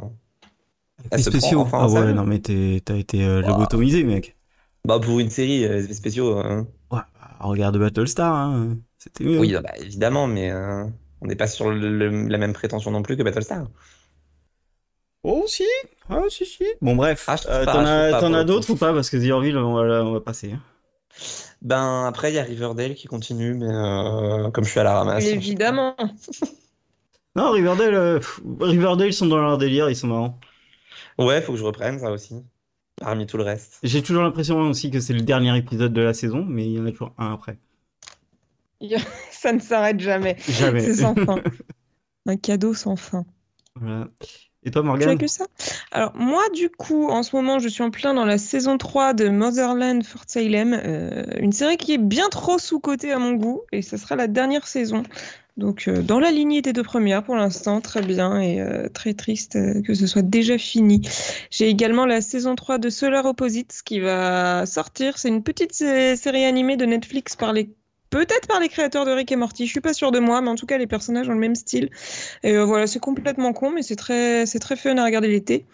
Effets spéciaux. enfin ah ouais, non, mais t'as été euh, lobotomisé, mec. Bah, pour une série, euh, effets spéciaux. hein. Ouais, bah, regarde Battlestar, hein. C'était mieux. Oui, bah, évidemment, mais euh, on n'est pas sur le- le- la même prétention non plus que Battlestar. Oh, si. Ah, si, si. Bon, bref. Ah, Euh, T'en as, d'autres ou pas? Parce que The Orville, on va, on va passer. hein. Ben, après, il y a Riverdale qui continue, mais euh, comme je suis à la ramasse. Évidemment. Non, Riverdale, euh, pff, Riverdale, ils sont dans leur délire, ils sont marrants. Ouais, faut que je reprenne ça aussi. Parmi tout le reste. J'ai toujours l'impression aussi que c'est le dernier épisode de la saison, mais il y en a toujours un après. Ça ne s'arrête jamais. Jamais. C'est sans fin. Un cadeau sans fin. Voilà. Et toi, Tu as Morgane que ça? Alors, moi, du coup, en ce moment, je suis en plein dans la saison 3 de Motherland Fort Salem, euh, une série qui est bien trop sous-cotée à mon goût, et ça sera la dernière saison. Donc, euh, dans la lignée des deux premières pour l'instant, très bien, et euh, très triste euh, que ce soit déjà fini. J'ai également la saison 3 de Solar Opposites qui va sortir. C'est une petite sé- série animée de Netflix par les. Peut-être par les créateurs de Rick et Morty, je suis pas sûre de moi, mais en tout cas les personnages ont le même style. Et euh, voilà, c'est complètement con, mais c'est très, c'est très fun à regarder l'été.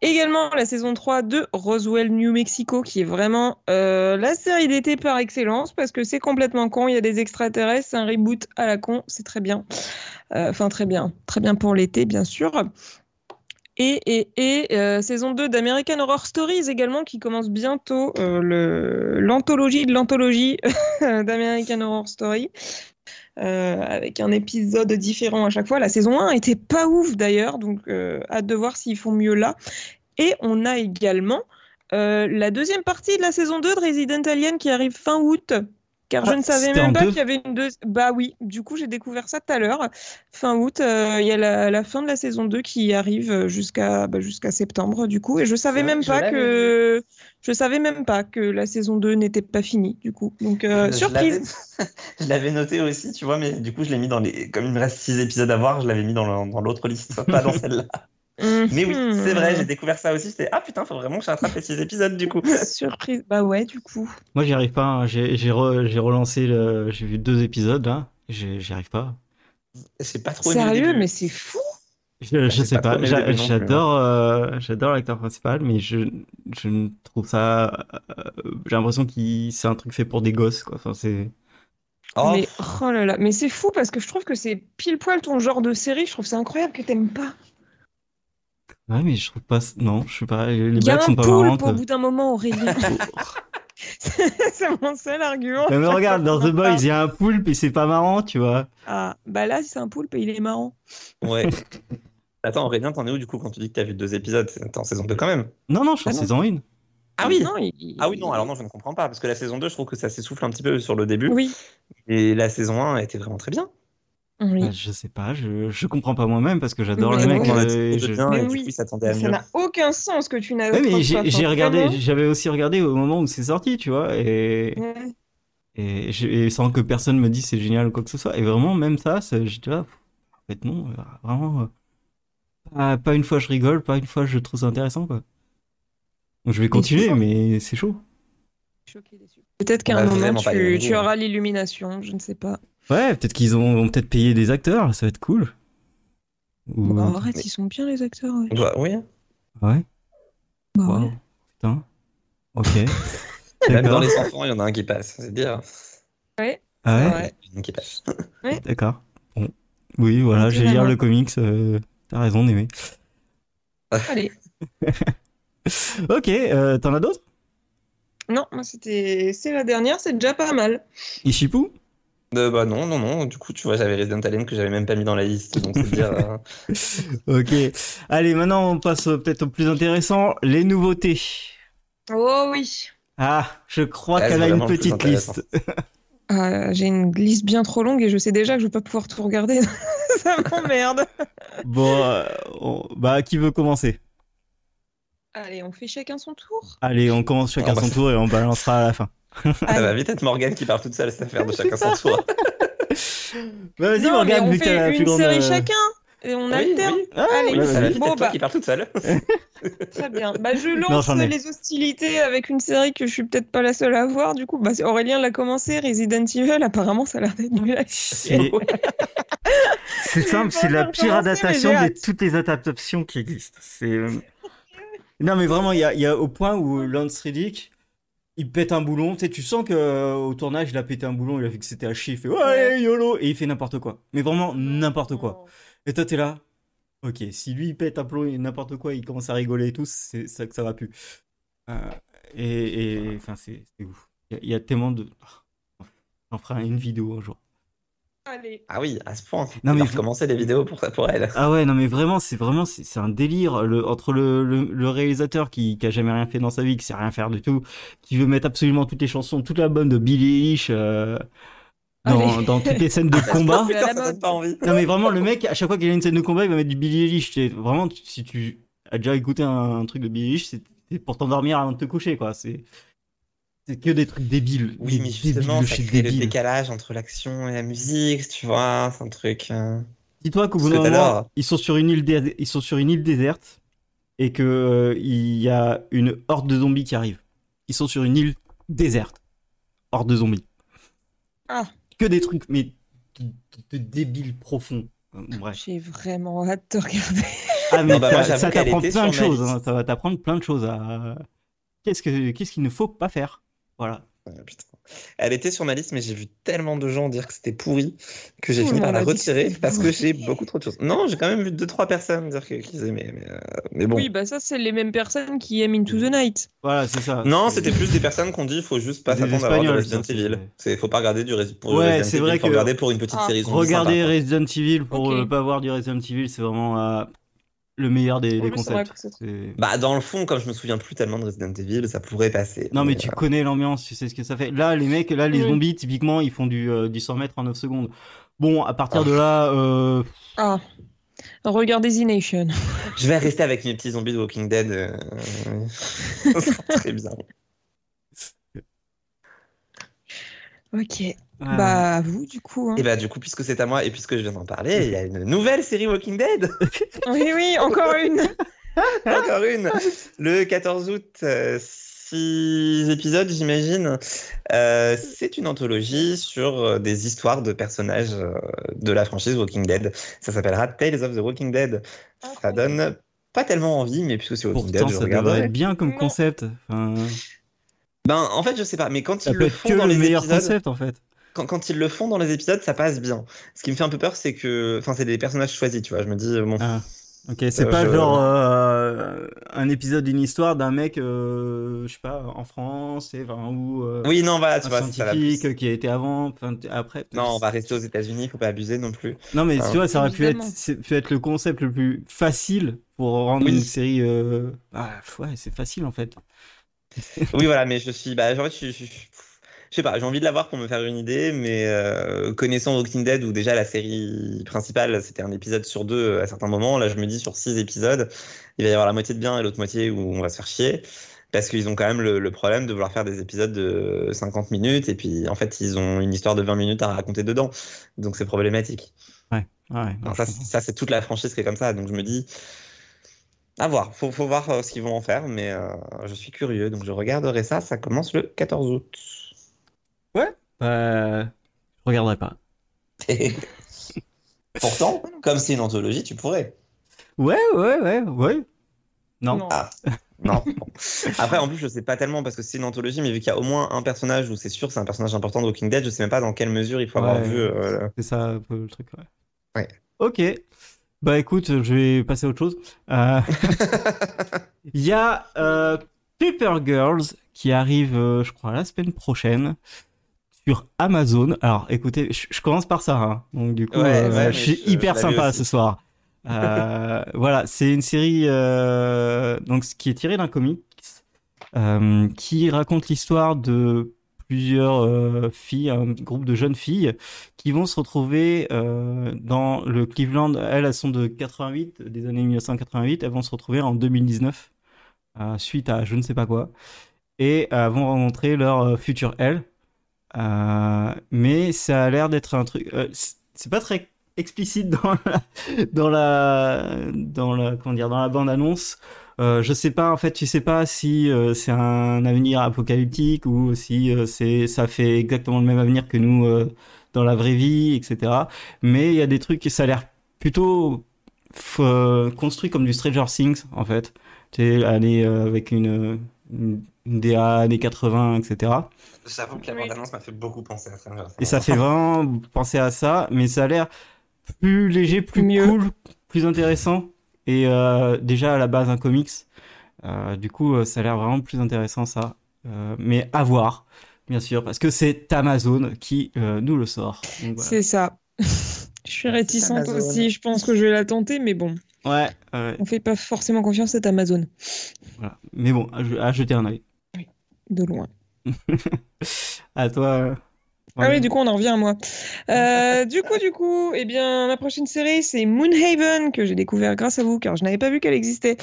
Également la saison 3 de Roswell, New Mexico, qui est vraiment euh, la série d'été par excellence, parce que c'est complètement con, il y a des extraterrestres, c'est un reboot à la con, c'est très bien. Euh, Enfin, très bien. Très bien pour l'été, bien sûr. Et, euh, saison 2 d'American Horror Stories également, qui commence bientôt euh, l'anthologie de l'anthologie d'American Horror Story. euh, avec un épisode différent à chaque fois. La saison 1 était pas ouf d'ailleurs, donc hâte de voir s'ils font mieux là. Et on a également la deuxième partie de la saison 2 de Resident Alien qui arrive fin août. Car je Ah, ne savais même pas deux qu'il y avait une deuxième. Bah oui, du coup j'ai découvert ça tout à l'heure. Fin août, euh, il y a la, la fin de la saison 2 qui arrive jusqu'à bah, jusqu'à septembre du coup. Et je savais même je pas que je savais même pas que la saison 2 n'était pas finie du coup. Donc euh, Je surprise. Je l'avais noté aussi, tu vois, mais du coup, je l'ai mis dans les. Comme il me reste 6 épisodes à voir, je l'avais mis dans l'autre liste, pas dans celle-là. Mais oui, c'est vrai, j'ai découvert ça aussi. J'étais, ah putain, faut vraiment que je rattrape les 6 épisodes du coup. Surprise. Bah ouais, du coup. Moi, j'y arrive pas. hein. J'ai j'ai re- j'ai relancé, le... j'ai vu deux épisodes là. J'ai- J'y arrive pas. J'ai pas trop Sérieux, mais c'est fou. Je, je j'ai sais pas J'adore, euh, j'adore l'acteur principal, mais je, je ne trouve ça. euh, j'ai l'impression qu'il c'est un truc fait pour des gosses, quoi. Enfin, c'est. Oh, Mais oh là là, mais c'est fou parce que je trouve que c'est pile poil ton genre de série. Je trouve ça incroyable que t'aimes pas. Ouais, mais je trouve pas. Non, je sais pas. Les Il y a blagues un sont pas poulpe marrantes. au bout d'un moment, Aurélien. c'est mon seul argument. Mais regarde, dans The Boys, il y a un poulpe et c'est pas marrant, tu vois. Ah, bah là, c'est un poulpe et il est marrant. ouais. Attends, Aurélien, t'en es où du coup quand tu dis que t'as vu deux épisodes? T'es en saison 2 quand même. Non, non, je suis en Ah saison 1. Ah oui Non, il- Ah oui, non, alors non, je ne comprends pas, parce que la saison 2, je trouve que ça s'essouffle un petit peu sur le début, Oui. et la saison 1 était vraiment très bien. Oui. Bah, je sais pas, je, je comprends pas moi-même parce que j'adore le mec. Euh, je- bien, Mais et oui. coup, Ça n'a aucun sens que tu n'as Ouais, mais pas- j'ai regardé, j'avais aussi regardé au moment où c'est sorti, tu vois, et, Ouais. et, sans que personne me dise c'est génial ou quoi que ce soit. Et vraiment, même ça, j'étais là, en fait, non, euh, vraiment, euh, pas, pas une fois je rigole, pas une fois je trouve ça intéressant, quoi. Donc, je vais continuer, mais c'est chaud. Peut-être qu'à un moment, tu, auras l'illumination, je ne sais pas. Ouais, peut-être qu'ils ont, vont peut-être payer des acteurs, ça va être cool. Ou... Bah, arrête, ils sont bien les acteurs. ouais. Bah, oui. Ouais, Bah, wow. ouais. Putain. Ok. Même dans les enfants, il y en a un qui passe, c'est dire. Ah ouais, Ouais. Il y en a un qui passe. D'accord. Bon. Oui, voilà, je vais lire le comics. euh, T'as raison d'aimer. Allez. Ok, euh, t'en as d'autres? Non, moi c'était c'est la dernière, c'est déjà pas mal. Ishipu? Euh, bah non, non, non. Du coup, tu vois, j'avais Resident Alien que j'avais même pas mis dans la liste, donc c'est dire. euh, Ok. Allez, maintenant on passe euh, peut-être au plus intéressant, les nouveautés. Oh oui. Ah, je crois Ouais, qu'elle a une petite liste. Ah, J'ai une liste bien trop longue et je sais déjà que je vais pas pouvoir tout regarder. Ça m'emmerde. Bon, euh, on- bah qui veut commencer? Allez, on fait chacun son tour. Allez, on commence chacun va son tour et on balancera à la fin. Ça va vite être Morgane qui parle toute seule, cette affaire de chacun son tour. Bah, vas-y, non, Morgane, mais on vu que t'as la fait plus une grande. série euh, chacun et on Oui, alterne. oui. Ah, Allez, ouais, Ça va vite Bon, être toi bah. qui parle toute seule. Très bien. Bah, je lance ai. les hostilités avec une série que je suis peut-être pas la seule à voir. Du coup, bah, c'est- Aurélien l'a commencé, Resident Evil. Apparemment, ça a l'air d'être nul. C'est c'est simple, c'est la pire adaptation de toutes les adaptations qui existent. C'est euh, non mais vraiment, il y y a au point où Lance Reddick, il pète un boulon. Tu sais, tu sens que euh, au tournage, il a pété un boulon, il a vu que c'était à chier, il fait ouais yolo et il fait n'importe quoi. Mais vraiment n'importe quoi. Et toi t'es là. Ok, si lui il pète un plomb et n'importe quoi, il commence à rigoler et tout, c'est ça que ça va plus. Euh, et enfin c'est ouf. Il y, y a tellement de. Oh, J'en ferai une vidéo un jour. Allez. Ah oui, à ce point. Non, mais recommencer les vidéos pour, pour elle. Ah ouais, non mais vraiment, c'est vraiment, c'est un délire le, entre le, le, le réalisateur qui, qui a jamais rien fait dans sa vie, qui sait rien faire du tout, qui veut mettre absolument toutes les chansons, toute l'album de Billie Eilish euh, dans, toutes les scènes de combat. C'est à la Putain, ça donne mode. pas envie. Non mais vraiment, le mec, à chaque fois qu'il y a une scène de combat, il va mettre du Billie Eilish. Vraiment, si tu as déjà écouté un, un truc de Billie Eilish, c'est c'est pour t'endormir avant de te coucher, quoi. C'est c'est que des trucs débiles. Oui, mais justement, ça crée le décalage entre l'action et la musique, tu vois, c'est un truc. euh, Dis-toi qu'au bout d'un que moment, ils sont sur une île, dé- ils sont sur une île déserte et que euh, il y a une horde de zombies qui arrive. Ils sont sur une île déserte, horde de zombies. Ah. Que des trucs, mais de, de- de débiles profonds. Euh, Bref. J'ai vraiment hâte de regarder. Ah mais Non, bah, ça, t'apprend plein de choses. hein. Ça va t'apprendre plein de choses. À... Qu'est-ce que qu'est-ce qu'il ne faut pas faire? Voilà. euh, putain. Elle était sur ma liste, mais j'ai vu tellement de gens dire que c'était pourri que j'ai fini par la retirer parce que j'ai beaucoup trop de choses. Non, j'ai quand même vu deux trois personnes dire qu'ils aimaient, mais, euh, mais bon. Oui, bah ça, c'est les mêmes personnes qui aiment Into the Night. Voilà, c'est ça. Non, c'était plus des personnes qui ont dit il faut juste pas s'attendre à avoir du Espagnols, Resident Evil. c'est- C'est faut pas regarder du pour Ouais, Resident c'est Evil, vrai faut que- regarder pour une petite Ah. série sympa. Resident Evil pour Ok. ne pas voir du Resident Evil, c'est vraiment euh, le meilleur des, concepts. Bah dans le fond, comme je me souviens plus tellement de Resident Evil, ça pourrait passer. Non mais Mais, tu euh, connais l'ambiance, tu sais ce que ça fait. Là, les mecs, là, les zombies, typiquement, ils font du, euh, du 100 mètres en 9 secondes. Bon, à partir de là, euh, Ah. Regardez The Nation. Je vais rester avec mes petits zombies de Walking Dead. euh, ça sera très bien. Ok. Ah, Bah, à vous, du coup. hein. Et bah du coup, puisque c'est à moi et puisque je viens d'en parler, il y a une nouvelle série Walking Dead. Oui, oui, encore une. Encore une. Le 14 août, euh, six épisodes, j'imagine. Euh, c'est une anthologie sur euh, des histoires de personnages euh, de la franchise Walking Dead. Ça s'appellera Tales of the Walking Dead. Ça donne pas tellement envie, mais puisque c'est Walking pourtant, Dead, je ça devrait être bien comme concept. Enfin, Ben, en fait, je sais pas, mais quand ça ils peut le être font que dans le les meilleur épisodes, concept, en fait. Quand, quand ils le font dans les épisodes, ça passe bien. Ce qui me fait un peu peur, c'est que, enfin, c'est des personnages choisis, tu vois. Je me dis, bon, Ah. Ok, c'est Euh, pas je- genre euh, un épisode d'une histoire d'un mec, euh, je sais pas, en France, et, enfin, ou euh, oui, non, voilà, tu un vois, ça scientifique qui a été avant, après. Non, on va rester aux États-Unis, faut pas abuser non plus. Non, mais tu vois, ça aurait pu être, pu le concept le plus facile pour rendre Oui. une série. euh, Ah, ouais, c'est facile en fait. Oui, voilà, mais je suis, bah, en fait, je, je- je- sais pas, j'ai envie de l'avoir pour me faire une idée, mais euh, connaissant Walking Dead, où déjà la série principale, c'était un épisode sur deux euh, à certains moments, là, je me dis sur six épisodes, il va y avoir la moitié de bien et l'autre moitié où on va se faire chier. Parce qu'ils ont quand même le, le problème de vouloir faire des épisodes de 50 minutes, et puis en fait, ils ont une histoire de 20 minutes à raconter dedans. Donc c'est problématique. Ouais, Alors ça, c'est- ça c'est toute la franchise qui est comme ça. Donc je me dis, À voir, faut, faut voir euh, ce qu'ils vont en faire, mais euh, je suis curieux, donc je regarderai ça. Ça commence le 14 août. Ouais. Bah, je regarderai pas. Pourtant, comme c'est une anthologie, tu pourrais. Ouais, ouais, ouais, ouais. Non. Non. Ah, non. Après, en plus, je sais pas tellement parce que c'est une anthologie, mais vu qu'il y a au moins un personnage où c'est sûr c'est un personnage important de Walking Dead, je sais même pas dans quelle mesure il faut avoir Ouais. vu. euh, C'est ça un peu le truc, ouais. Ouais. Ok. Bah écoute, je vais passer à autre chose. Euh, Il y a euh, Paper Girls qui arrive, euh, je crois, la semaine prochaine sur Amazon. Alors écoutez, je, je commence par ça. hein. Donc du coup, Ouais, euh, ouais, je suis je- hyper je sympa ce soir. Euh, voilà, c'est une série euh, donc ce qui est tiré d'un comics qui raconte l'histoire de plusieurs euh, filles, un groupe de jeunes filles qui vont se retrouver euh, dans le Cleveland. Elles, elles sont de 88, des années 1988. Elles vont se retrouver en 2019 euh, suite à je ne sais pas quoi et vont rencontrer leur future elle. Euh, mais ça a l'air d'être un truc. euh, c'est pas très explicite dans la dans la dans la comment dire dans la bande annonce. Euh, je sais pas en fait, tu sais pas si c'est un avenir apocalyptique ou si c'est ça fait exactement le même avenir que nous dans la vraie vie, etc. Mais il y a des trucs qui ça a l'air plutôt construit comme du Stranger Things en fait. Tu sais, aller avec une, une DA années 80, etc. J'avoue que la Oui. bande-annonce m'a fait beaucoup penser à Things. Et ça fait vraiment penser à ça, mais ça a l'air plus léger, plus Mieux. cool, plus intéressant. Et euh, déjà à la base un comics, Euh, du coup euh, ça a l'air vraiment plus intéressant ça. Euh, mais à voir, bien sûr, parce que c'est Amazon qui euh, nous le sort. Voilà. C'est ça. Je suis réticente Amazon. aussi. Je pense que je vais la tenter, mais bon, Ouais, on fait pas forcément confiance à Amazon voilà. Mais bon, à, à jeter un œil. De loin. À toi. Ah oui, du coup, on en revient à moi. Euh, du coup, du coup, eh bien, ma prochaine série, c'est Moonhaven, que j'ai découvert grâce à vous, car je n'avais pas vu qu'elle existait,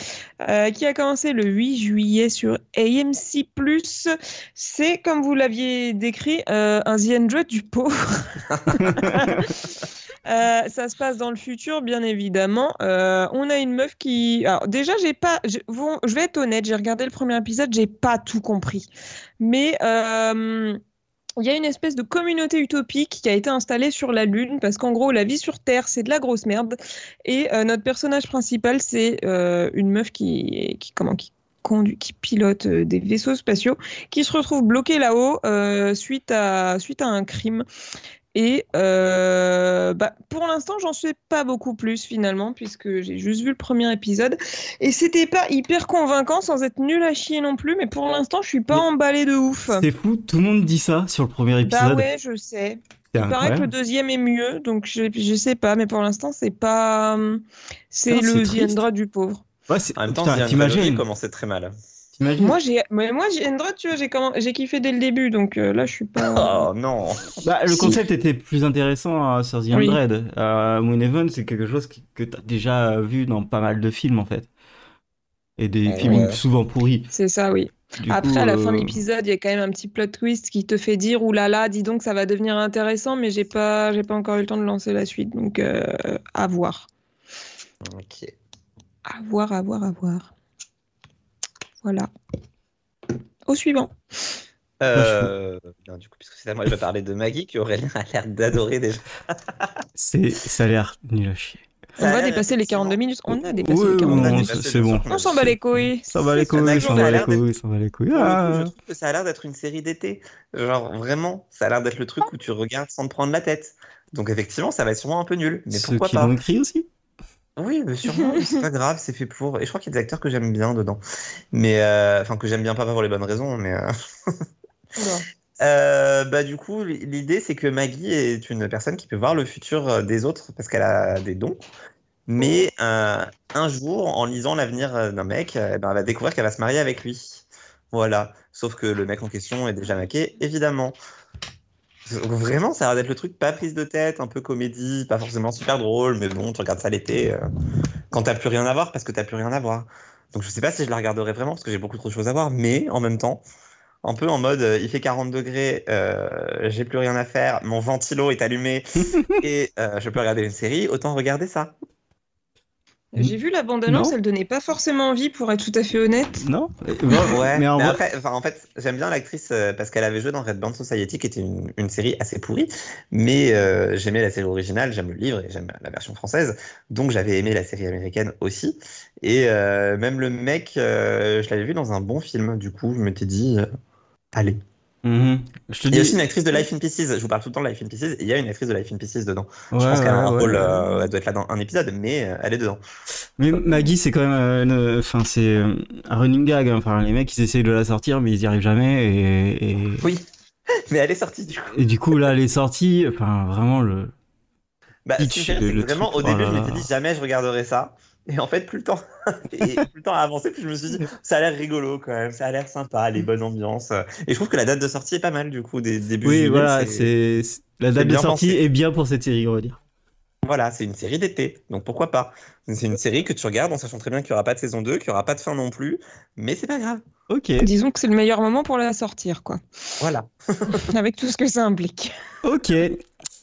euh, qui a commencé le 8 juillet sur AMC+. C'est, comme vous l'aviez décrit, euh, un The Android du pauvre. Euh, ça se passe dans le futur, bien évidemment. Euh, on a une meuf qui. Alors, déjà, j'ai pas. je vais être honnête, j'ai regardé le premier épisode, j'ai pas tout compris. Mais. euh, il y a une espèce de communauté utopique qui a été installée sur la Lune parce qu'en gros, la vie sur Terre, c'est de la grosse merde. Et notre personnage principal, c'est une meuf qui, qui, comment, qui, conduit, qui pilote des vaisseaux spatiaux, qui se retrouve bloquée là-haut suite, à, suite à un crime. Et euh, bah, pour l'instant, j'en sais pas beaucoup plus finalement, puisque j'ai juste vu le premier épisode. Et c'était pas hyper convaincant sans être nul à chier non plus, mais pour l'instant, je suis pas Mais- emballée de ouf. C'est fou, tout le monde dit ça sur le premier épisode. Bah ouais, je sais. C'est Il paraît que le deuxième est mieux, donc je, je sais pas, mais pour l'instant, c'est pas. hum, C'est le c'est. Android du pauvre. Ouais, c'est- En même temps, t'imagines, Valerie commençait très mal. Moi, j'ai mais moi, Android, tu vois, j'ai comment... j'ai kiffé dès le début, donc euh, là, je suis pas. Oh non Bah, le Si. concept était plus intéressant euh, sur The Oui. Undead. Euh, Moonhaven, c'est quelque chose que t'as déjà vu dans pas mal de films, en fait. Et des Ouais. films souvent pourris. C'est ça, oui. Du Après, coup, à la fin de euh, l'épisode, il y a quand même un petit plot twist qui te fait dire, oulala, là là, dis donc, ça va devenir intéressant, mais j'ai pas, j'ai pas encore eu le temps de lancer la suite, donc euh, à voir. Ok. À voir, à voir, à voir. Voilà. Au suivant. Euh, du coup, puisque c'est à moi, je vais parler de Maggie, qui Aurélien a l'air d'adorer déjà. c'est, ça a l'air nul à chier. On va l'air dépasser les effectivement- 42 minutes. On a dépassé Oui, les 42 on a on- minutes. c'est bon. On s'en bat les couilles. Ça va les Ça couilles, a ça l'air va les d'être- couilles, ça va les couilles. Ah. je trouve que ça a l'air d'être une série d'été. Genre, vraiment, ça a l'air d'être le truc où tu regardes sans te prendre la tête. Donc, effectivement, ça va être sûrement un peu nul. Mais Ceux pourquoi qui pas l'ont écrit aussi Oui, mais sûrement, c'est pas grave, c'est fait pour. Et je crois qu'il y a des acteurs que j'aime bien dedans. Mais, euh, enfin, que j'aime bien pas pour les bonnes raisons, mais. euh. Euh, bah du coup, l'idée c'est que Maggie est une personne qui peut voir le futur euh, des autres parce qu'elle a des dons. Mais euh, un jour, en lisant l'avenir d'un mec, eh ben, elle va découvrir qu'elle va se marier avec lui. Voilà. Sauf que le mec en question est déjà maqué, évidemment. Vraiment, ça a l'air d'être le truc pas prise de tête, un peu comédie, pas forcément super drôle, mais bon, tu regardes ça l'été euh, quand t'as plus rien à voir parce que t'as plus rien à voir. Donc je sais pas si je la regarderai vraiment parce que j'ai beaucoup trop de choses à voir, mais en même temps, un peu en mode euh, il fait 40 degrés, euh, j'ai plus rien à faire, mon ventilo est allumé et je peux regarder une série, autant regarder ça. J'ai vu la bande-annonce, Non. elle donnait pas forcément envie, pour être tout à fait honnête. Non Ouais, mais en vrai- après, enfin, en fait, j'aime bien l'actrice euh, parce qu'elle avait joué dans Red Band Society, qui était une, une série assez pourrie, mais euh, j'aimais la série originale, j'aime le livre et j'aime la version française, donc j'avais aimé la série américaine aussi. Et euh, même le mec, euh, je l'avais vu dans un bon film, du coup, je m'étais dit, euh, allez. Mhm. Je te Il y a aussi une actrice de Life in Pieces, je vous parle tout le temps de Life in Pieces, et il y a une actrice de Life in Pieces dedans. Ouais, je pense qu'elle a un ouais, rôle, ouais. euh, elle doit être là dans un épisode, mais euh, elle est dedans. Mais Maggie, c'est quand même, euh, une- enfin, c'est un running gag. hein. Enfin, les mecs, ils essayent de la sortir, mais ils y arrivent jamais. Et, et, Oui, mais elle est sortie du coup. et du coup, là, elle est sortie. Enfin, vraiment le. Bah, le- le vraiment, truc, au début, oh là je m'étais dit jamais je regarderai ça. Et en fait, plus le temps, et plus le temps a avancé, plus je me suis dit, ça a l'air rigolo quand même, ça a l'air sympa, les bonnes ambiances. Et je trouve que la date de sortie est pas mal du coup, des débuts. Oui, voilà, c'est la date de sortie pensé. est bien pour cette série, on va dire. Voilà, c'est une série d'été, donc pourquoi pas. C'est une série que tu regardes en sachant très bien qu'il n'y aura pas de saison 2, qu'il n'y aura pas de fin non plus, mais c'est pas grave. Ok, Disons que c'est le meilleur moment pour la sortir, quoi. Voilà. Avec tout ce que ça implique. ok.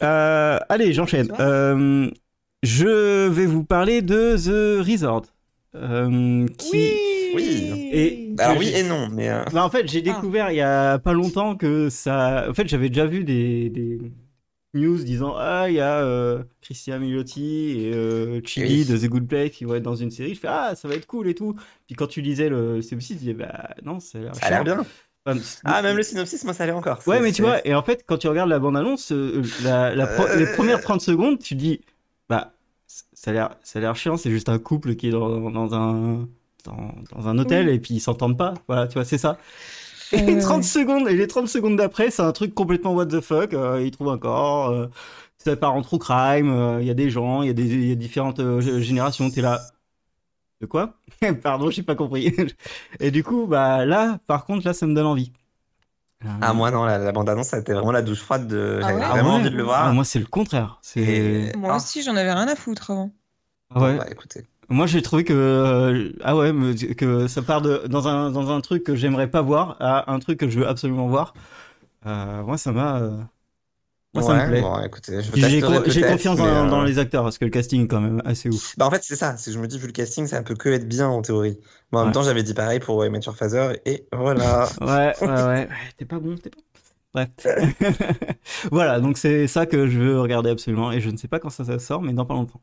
Euh, allez, j'enchaîne. Euh, je vais vous parler de The Resort. euh, qui... Oui. Et- Alors Que oui et non, mais euh, Bah, en fait, j'ai Ah. découvert il y a pas longtemps que ça. En fait, j'avais déjà vu des, des news disant Ah, il y a euh, Christian Milotti et euh, Chili Oui. de The Good Place qui vont être dans une série. Je fais Ah, ça va être cool et tout. Puis quand tu lisais le synopsis, tu disais Bah non, ça a l'air ça a l'air chiant. bien. Enfin, Ah, même le synopsis, moi ça allait encore. Ouais, mais tu vois, et en fait, quand tu regardes la bande-annonce, la, la pro- les premières 30 secondes, tu dis Bah, ça a l'air, ça a l'air chiant, c'est juste un couple qui est dans, dans un. Dans, dans un hôtel Oui. et puis ils s'entendent pas. Voilà, tu vois, c'est ça. Ouais, Et ouais, 30 ouais. secondes, et les 30 secondes d'après, c'est un truc complètement what the fuck. euh, ils trouvent un corps, euh, ça part en true crime, euh, il y a des gens, il y, a des- y a différentes euh, générations. T'es là. De quoi? Pardon, j'ai pas compris. et du coup, bah là, par contre, là, ça me donne envie. Euh, Ah, moi non, la, la bande-annonce, ça a été vraiment la douche froide de. Ah J'avais ouais vraiment ouais envie de le voir. Ah, moi, c'est le contraire. C'est. Et- Moi Ah. aussi, j'en avais rien à foutre avant. Ouais. bah, écoutez. Moi, j'ai trouvé que euh, ah ouais, que ça part de dans un dans un truc que j'aimerais pas voir à un truc que je veux absolument voir. Euh, moi, ça m'a. Euh, Moi, ça Ouais, me plaît. Bon, écoutez, je J'ai confiance mais, dans, euh, dans les acteurs parce que le casting est quand même assez ouf. Bah en fait c'est ça, c'est que je me dis vu le casting ça peut que être bien en théorie. Mais en Ouais. même temps j'avais dit pareil pour Met Your Father et voilà. Ouais, ouais, ouais. ouais, T'es pas bon, t'es pas. Bref. voilà, donc c'est ça que je veux regarder absolument et je ne sais pas quand ça, ça sort, mais dans pas longtemps.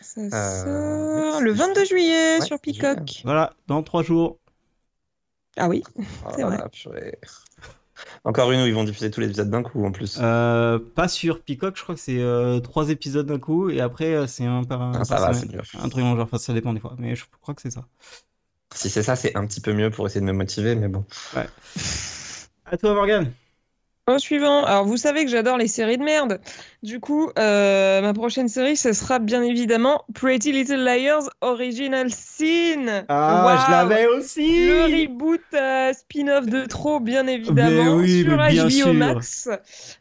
Ça Euh, sort le 22 juillet Ouais, sur Peacock. Voilà, dans trois jours. Ah oui. Oh C'est vrai. là, purée. Encore une où ils vont diffuser tous les épisodes d'un coup en plus. Euh, pas sur Peacock, je crois que c'est euh, trois épisodes d'un coup et après euh, c'est un par un. Ah, ça par va, c'est mieux. Un truc genre, enfin, ça dépend des fois, mais je crois que c'est ça. Si c'est ça c'est un petit peu mieux pour essayer de me motiver mais bon. À toi, Morgane. Au suivant, alors vous savez que j'adore les séries de merde. Du coup, euh, ma prochaine série, ce sera bien évidemment Pretty Little Liars Original Sin. Ah, Waouh je l'avais aussi. Le reboot euh, spin-off de trop, bien évidemment, oui, sur bien HBO sûr. Max.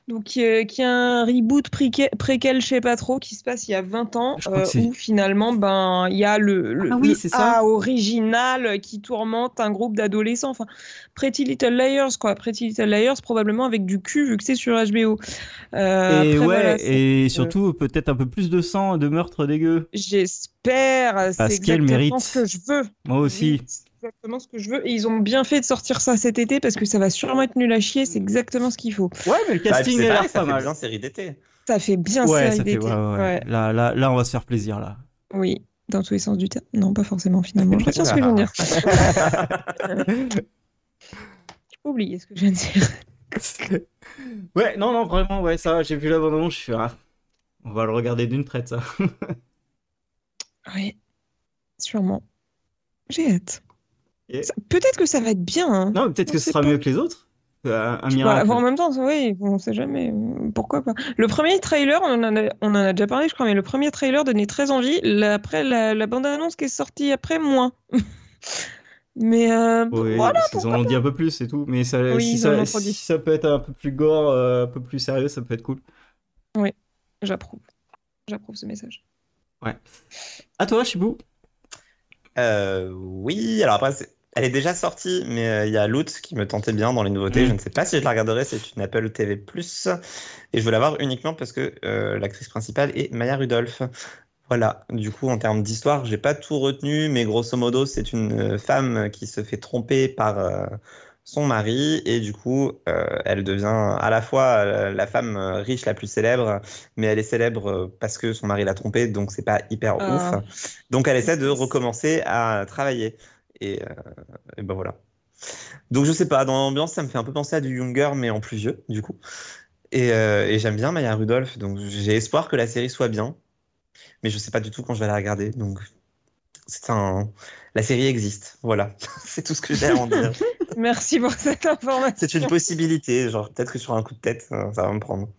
Donc, euh, qui est un reboot préquel, je sais pas trop, qui se passe il y a 20 ans, euh, où finalement, ben, il y a le, le, Ah oui, le c'est ça. A original qui tourmente un groupe d'adolescents. Enfin, Pretty Little Liars, quoi. Pretty Little Liars, probablement avec du cul, vu que c'est sur HBO. Et après, ouais, voilà, et surtout peut-être un peu plus de sang, de meurtre dégueu. J'espère, c'est Parce qu'elle exactement mérite. ce que je veux. Moi aussi. Exactement ce que je veux. Et ils ont bien fait de sortir ça cet été parce que ça va sûrement être nul à chier. C'est exactement ce qu'il faut. Ouais, mais le Bah, casting c'est a pareil, l'air ça pas fait mal. bien série d'été. Ça fait bien Ouais, série d'été. ouais, ouais, ouais. Ouais. Là, là, là, on va se faire plaisir là. Oui, dans tous les sens du terme. Non, pas forcément finalement. Je retiens ce que je viens de dire. J'ai oublié ce que je viens de dire. ouais, non, non, vraiment, ouais, ça, j'ai vu l'abandon, je suis ah, on va le regarder d'une traite, ça. Oui, sûrement. J'ai hâte. Et- Peut-être que ça va être bien. hein. Non, peut-être que ce sera pas. mieux que les autres. Euh, Un, un miracle. en même temps, oui, on sait jamais. Pourquoi pas. Le premier trailer, on en a, on en a déjà parlé, je crois, mais le premier trailer donnait très envie. La- Après, la, la bande-annonce qui est sortie après, moins. mais euh, Oui, voilà, parce qu'ils en ont dit un peu plus et tout, mais ça, Oui, si, ils ça, si ça peut être un peu plus gore, euh, un peu plus sérieux, ça peut être cool. j'approuve. J'approuve ce message. À toi, Chibou Euh, oui, alors après, c'est- elle est déjà sortie, mais euh, il y a Loot qui me tentait bien dans les nouveautés. Mm. Je ne sais pas si je la regarderai, c'est une Apple TV+. Et je veux la voir uniquement parce que euh, l'actrice principale est Maya Rudolph. Voilà, du coup, en termes d'histoire, j'ai pas tout retenu, mais grosso modo, c'est une femme qui se fait tromper par euh, son mari, et du coup, euh, elle devient à la fois euh, la femme riche la plus célèbre, mais elle est célèbre parce que son mari l'a trompée, donc c'est pas hyper Ah. ouf. Donc elle essaie de recommencer à travailler. Et, euh, et ben voilà. Donc je sais pas, dans l'ambiance, ça me fait un peu penser à du Younger, mais en plus vieux, du coup. Et, euh, et j'aime bien Maya Rudolph, donc j'ai espoir que la série soit bien, mais je sais pas du tout quand je vais la regarder. Donc c'est un, la série existe, voilà, c'est tout ce que j'ai à en dire. Merci pour cette information. C'est une possibilité, genre peut-être que sur un coup de tête, euh, ça va me prendre.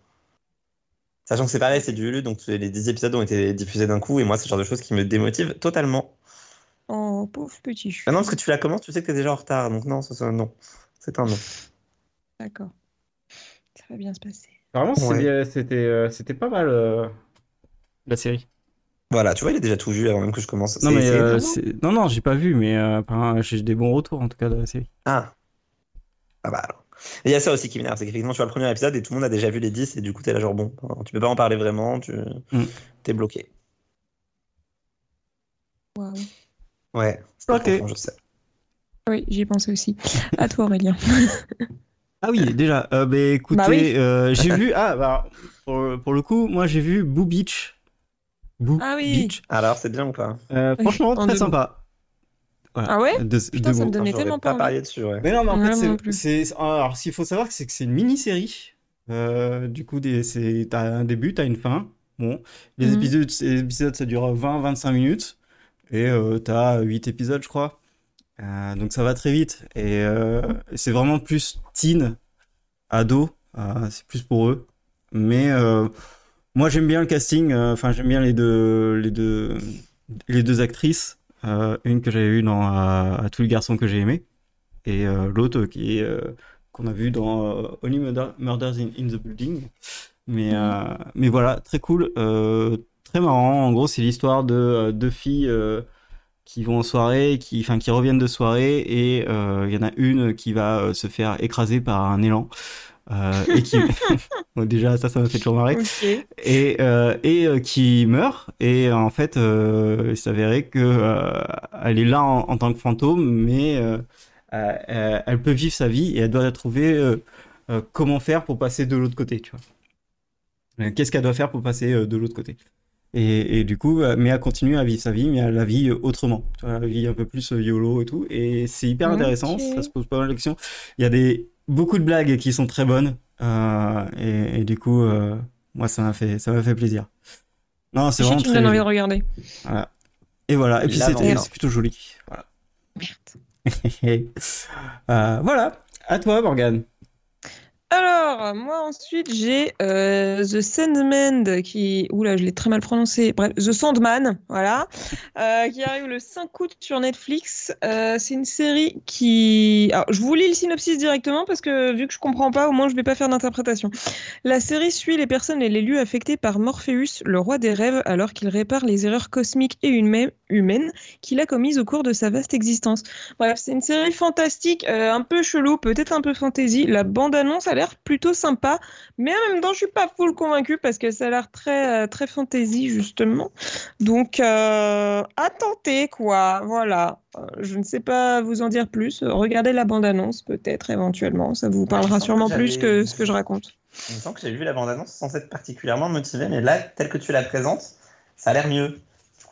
Sachant que c'est pareil, c'est du Hulu, donc les 10 épisodes ont été diffusés d'un coup, et moi c'est le genre de choses qui me démotive totalement. Oh, pauvre petit chou. Ah non, parce que tu la commences, tu sais que t'es déjà en retard, donc non, ça, ça- non, c'est un non. D'accord. Ça va bien se passer. Vraiment, c'est Ouais. c'était euh, c'était pas mal euh, la série. Voilà, tu vois, il a déjà tout vu avant même que je commence. Non mais euh, non non, j'ai pas vu, mais euh, j'ai des bons retours en tout cas de la série. Ah. Ah bah alors. Et il y a ça aussi qui m'énerve, c'est qu'effectivement tu vois le premier épisode et tout le monde a déjà vu les 10 et du coup t'es là genre bon, tu peux pas en parler vraiment, tu Mm. t'es bloqué. Waouh. Ouais, c'est Ok. profond, je sais. Oui, j'y ai pensé aussi. À toi, Aurélien. Ah oui, déjà. Euh, bah, écoutez, Bah oui. euh, j'ai vu. Ah, bah, pour, pour le coup, moi j'ai vu Boo Beach. Boo Ah oui. Beach. Alors c'est bien ou pas? Euh, franchement, En très sympa. Voilà. Ah ouais? Deux- Putain, deux ça me donnait tellement pas pas parié dessus, ouais. Mais non, mais en fait, c'est-. Alors, s'il faut savoir c'est que c'est une mini-série. Euh, du coup, t'as un début, t'as une fin. Bon, les Mhm. épisodes, les épisodes, ça dure 20-25 minutes. Et euh, t'as 8 épisodes, je crois. Euh, donc ça va très vite. Et euh, c'est vraiment plus teen, ado. Euh, c'est plus pour eux. Mais euh, moi, j'aime bien le casting. euh, Enfin, j'aime bien les deux, les deux, les deux actrices. Euh, une que j'avais vue dans à, à tous les garçons que j'ai aimés. Et euh, l'autre qui est qu'on a vu dans Only Murder- Murders in, in the Building. Mais, euh, mais voilà, très cool. euh, très marrant. En gros, c'est l'histoire de deux filles euh, qui vont en soirée, qui, enfin, qui reviennent de soirée, et il y en a une qui va se faire écraser par un élan. Euh, et qui déjà ça ça m'a fait toujours marrer. Et euh, et euh, qui meurt. Et en fait il s'avérait que elle est là en, en tant que fantôme mais elle peut vivre sa vie et elle doit trouver comment faire pour passer de l'autre côté tu vois. Qu'est-ce qu'elle doit faire pour passer de l'autre côté. Et, et du coup mais elle continue à vivre sa vie mais elle la vit autrement. Tu vois, elle vit un peu plus YOLO et tout. Et c'est hyper intéressant. Ça se pose pas mal de questions. Il y a des beaucoup de blagues qui sont très bonnes euh, et, et du coup euh, moi ça m'a fait ça m'a fait plaisir. Non c'est vraiment très envie de regarder. et voilà. Et puis c'était c'est plutôt joli. Voilà. Merde. Euh, voilà. À toi Morgane Alors, moi ensuite, j'ai euh, The Sandman qui. Oula, je l'ai très mal prononcé. The Sandman, voilà. Euh, qui arrive le 5 août sur Netflix. Euh, c'est une série qui. Alors, je vous lis le synopsis directement parce que vu que je comprends pas, au moins je vais pas faire d'interprétation. La série suit les personnes et les lieux affectés par Morpheus, le roi des rêves, alors qu'il répare les erreurs cosmiques et humaines qu'il a commises au cours de sa vaste existence. Bref, c'est une série fantastique, un peu chelou, peut-être un peu fantasy. La bande-annonce a l'air plutôt sympa, mais en même temps, je suis pas full convaincue parce que ça a l'air très, euh, très fantasy, justement. Donc, euh, à tenter, quoi. Voilà. Euh, je ne sais pas vous en dire plus. Regardez la bande-annonce, peut-être, éventuellement. Ça vous parlera sûrement que plus que ce que je raconte. Il me semble que j'avais vu la bande-annonce sans être particulièrement motivé, mais là, tel que tu la présentes, ça a l'air mieux.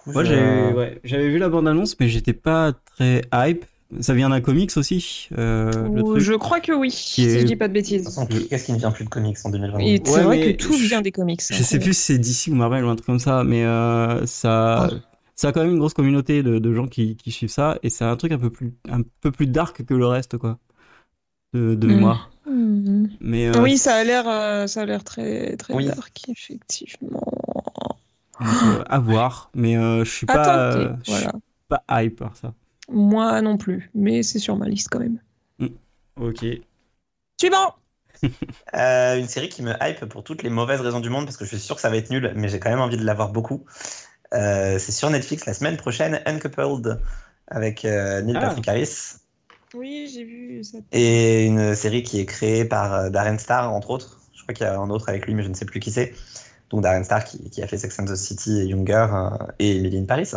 Moi je- j'ai ouais, j'avais vu la bande annonce mais j'étais pas très hype ça vient d'un comics aussi euh, le Ou- truc Je crois que oui, si est- je dis pas de bêtises. Qu'est-ce qui ne vient plus de comics en 2020 Et c'est Ouais, vrai que tout je- vient des comics. Je sais plus si c'est DC ou Marvel ou un truc comme ça, mais euh, ça, ça a quand même une grosse communauté de, de gens qui, qui suivent ça, et c'est un truc un peu plus, un peu plus dark que le reste, quoi, de, de Mm. mémoire. Mhm. Mais euh, Oui, ça a l'air, euh, ça a l'air très, très Oui. dark, effectivement. donc, euh, à voir. Mais euh, je suis pas, tenter, euh, je suis voilà. pas hype par ça. Moi non plus, mais c'est sur ma liste quand même. Ok. Suivant. Euh, une série qui me hype pour toutes les mauvaises raisons du monde, parce que je suis sûr que ça va être nul, mais j'ai quand même envie de l'avoir beaucoup. Euh, c'est sur Netflix la semaine prochaine, Uncoupled, avec euh, Neil Ah. Patrick Harris. Oui, j'ai vu ça. Et une série qui est créée par euh, Darren Star, entre autres. Je crois qu'il y a un autre avec lui, mais je ne sais plus qui c'est. donc Darren Star qui, qui, a fait Sex and the City et Younger et Emily in Paris.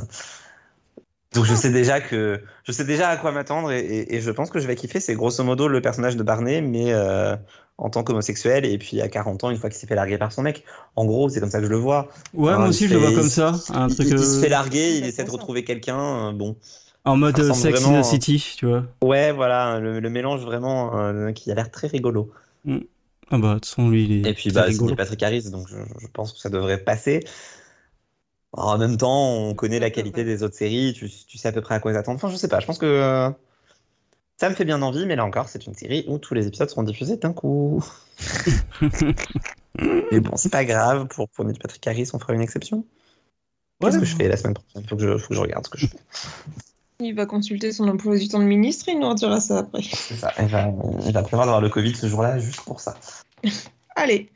Donc je sais déjà que je sais déjà à quoi m'attendre et, et, je pense que je vais kiffer. C'est grosso modo le personnage de Barney, mais euh, en tant qu'homosexuel et puis à 40 ans une fois qu'il s'est fait larguer par son mec. En gros, c'est comme ça que je le vois. Ouais, moi aussi je le vois comme ça. Un il, truc, il, se fait larguer, il essaie de retrouver quelqu'un. bon. En mode Sex vraiment... in the City, tu vois. Ouais, voilà, le, le mélange vraiment euh, qui a l'air très rigolo. Mm. Ah bah, de toute façon, lui, il est. Et puis, bah, c'est Patrick Harris, donc je, je, pense que ça devrait passer. En même temps, on connaît la qualité des autres séries, tu, tu sais à peu près à quoi t'attendre. Enfin, je sais pas, je pense que euh, ça me fait bien envie, mais là encore, c'est une série où tous les épisodes seront diffusés d'un coup. mais bon, c'est pas grave, pour, pour Neil Patrick Harris, on fera une exception. Qu'est-ce que je fais la semaine prochaine? Faut que, je, faut que je regarde ce que je fais. Il va consulter son emploi du temps de ministre et il nous redira ça après. C'est ça, il va, il va prévoir d'avoir le Covid ce jour-là juste pour ça. Allez.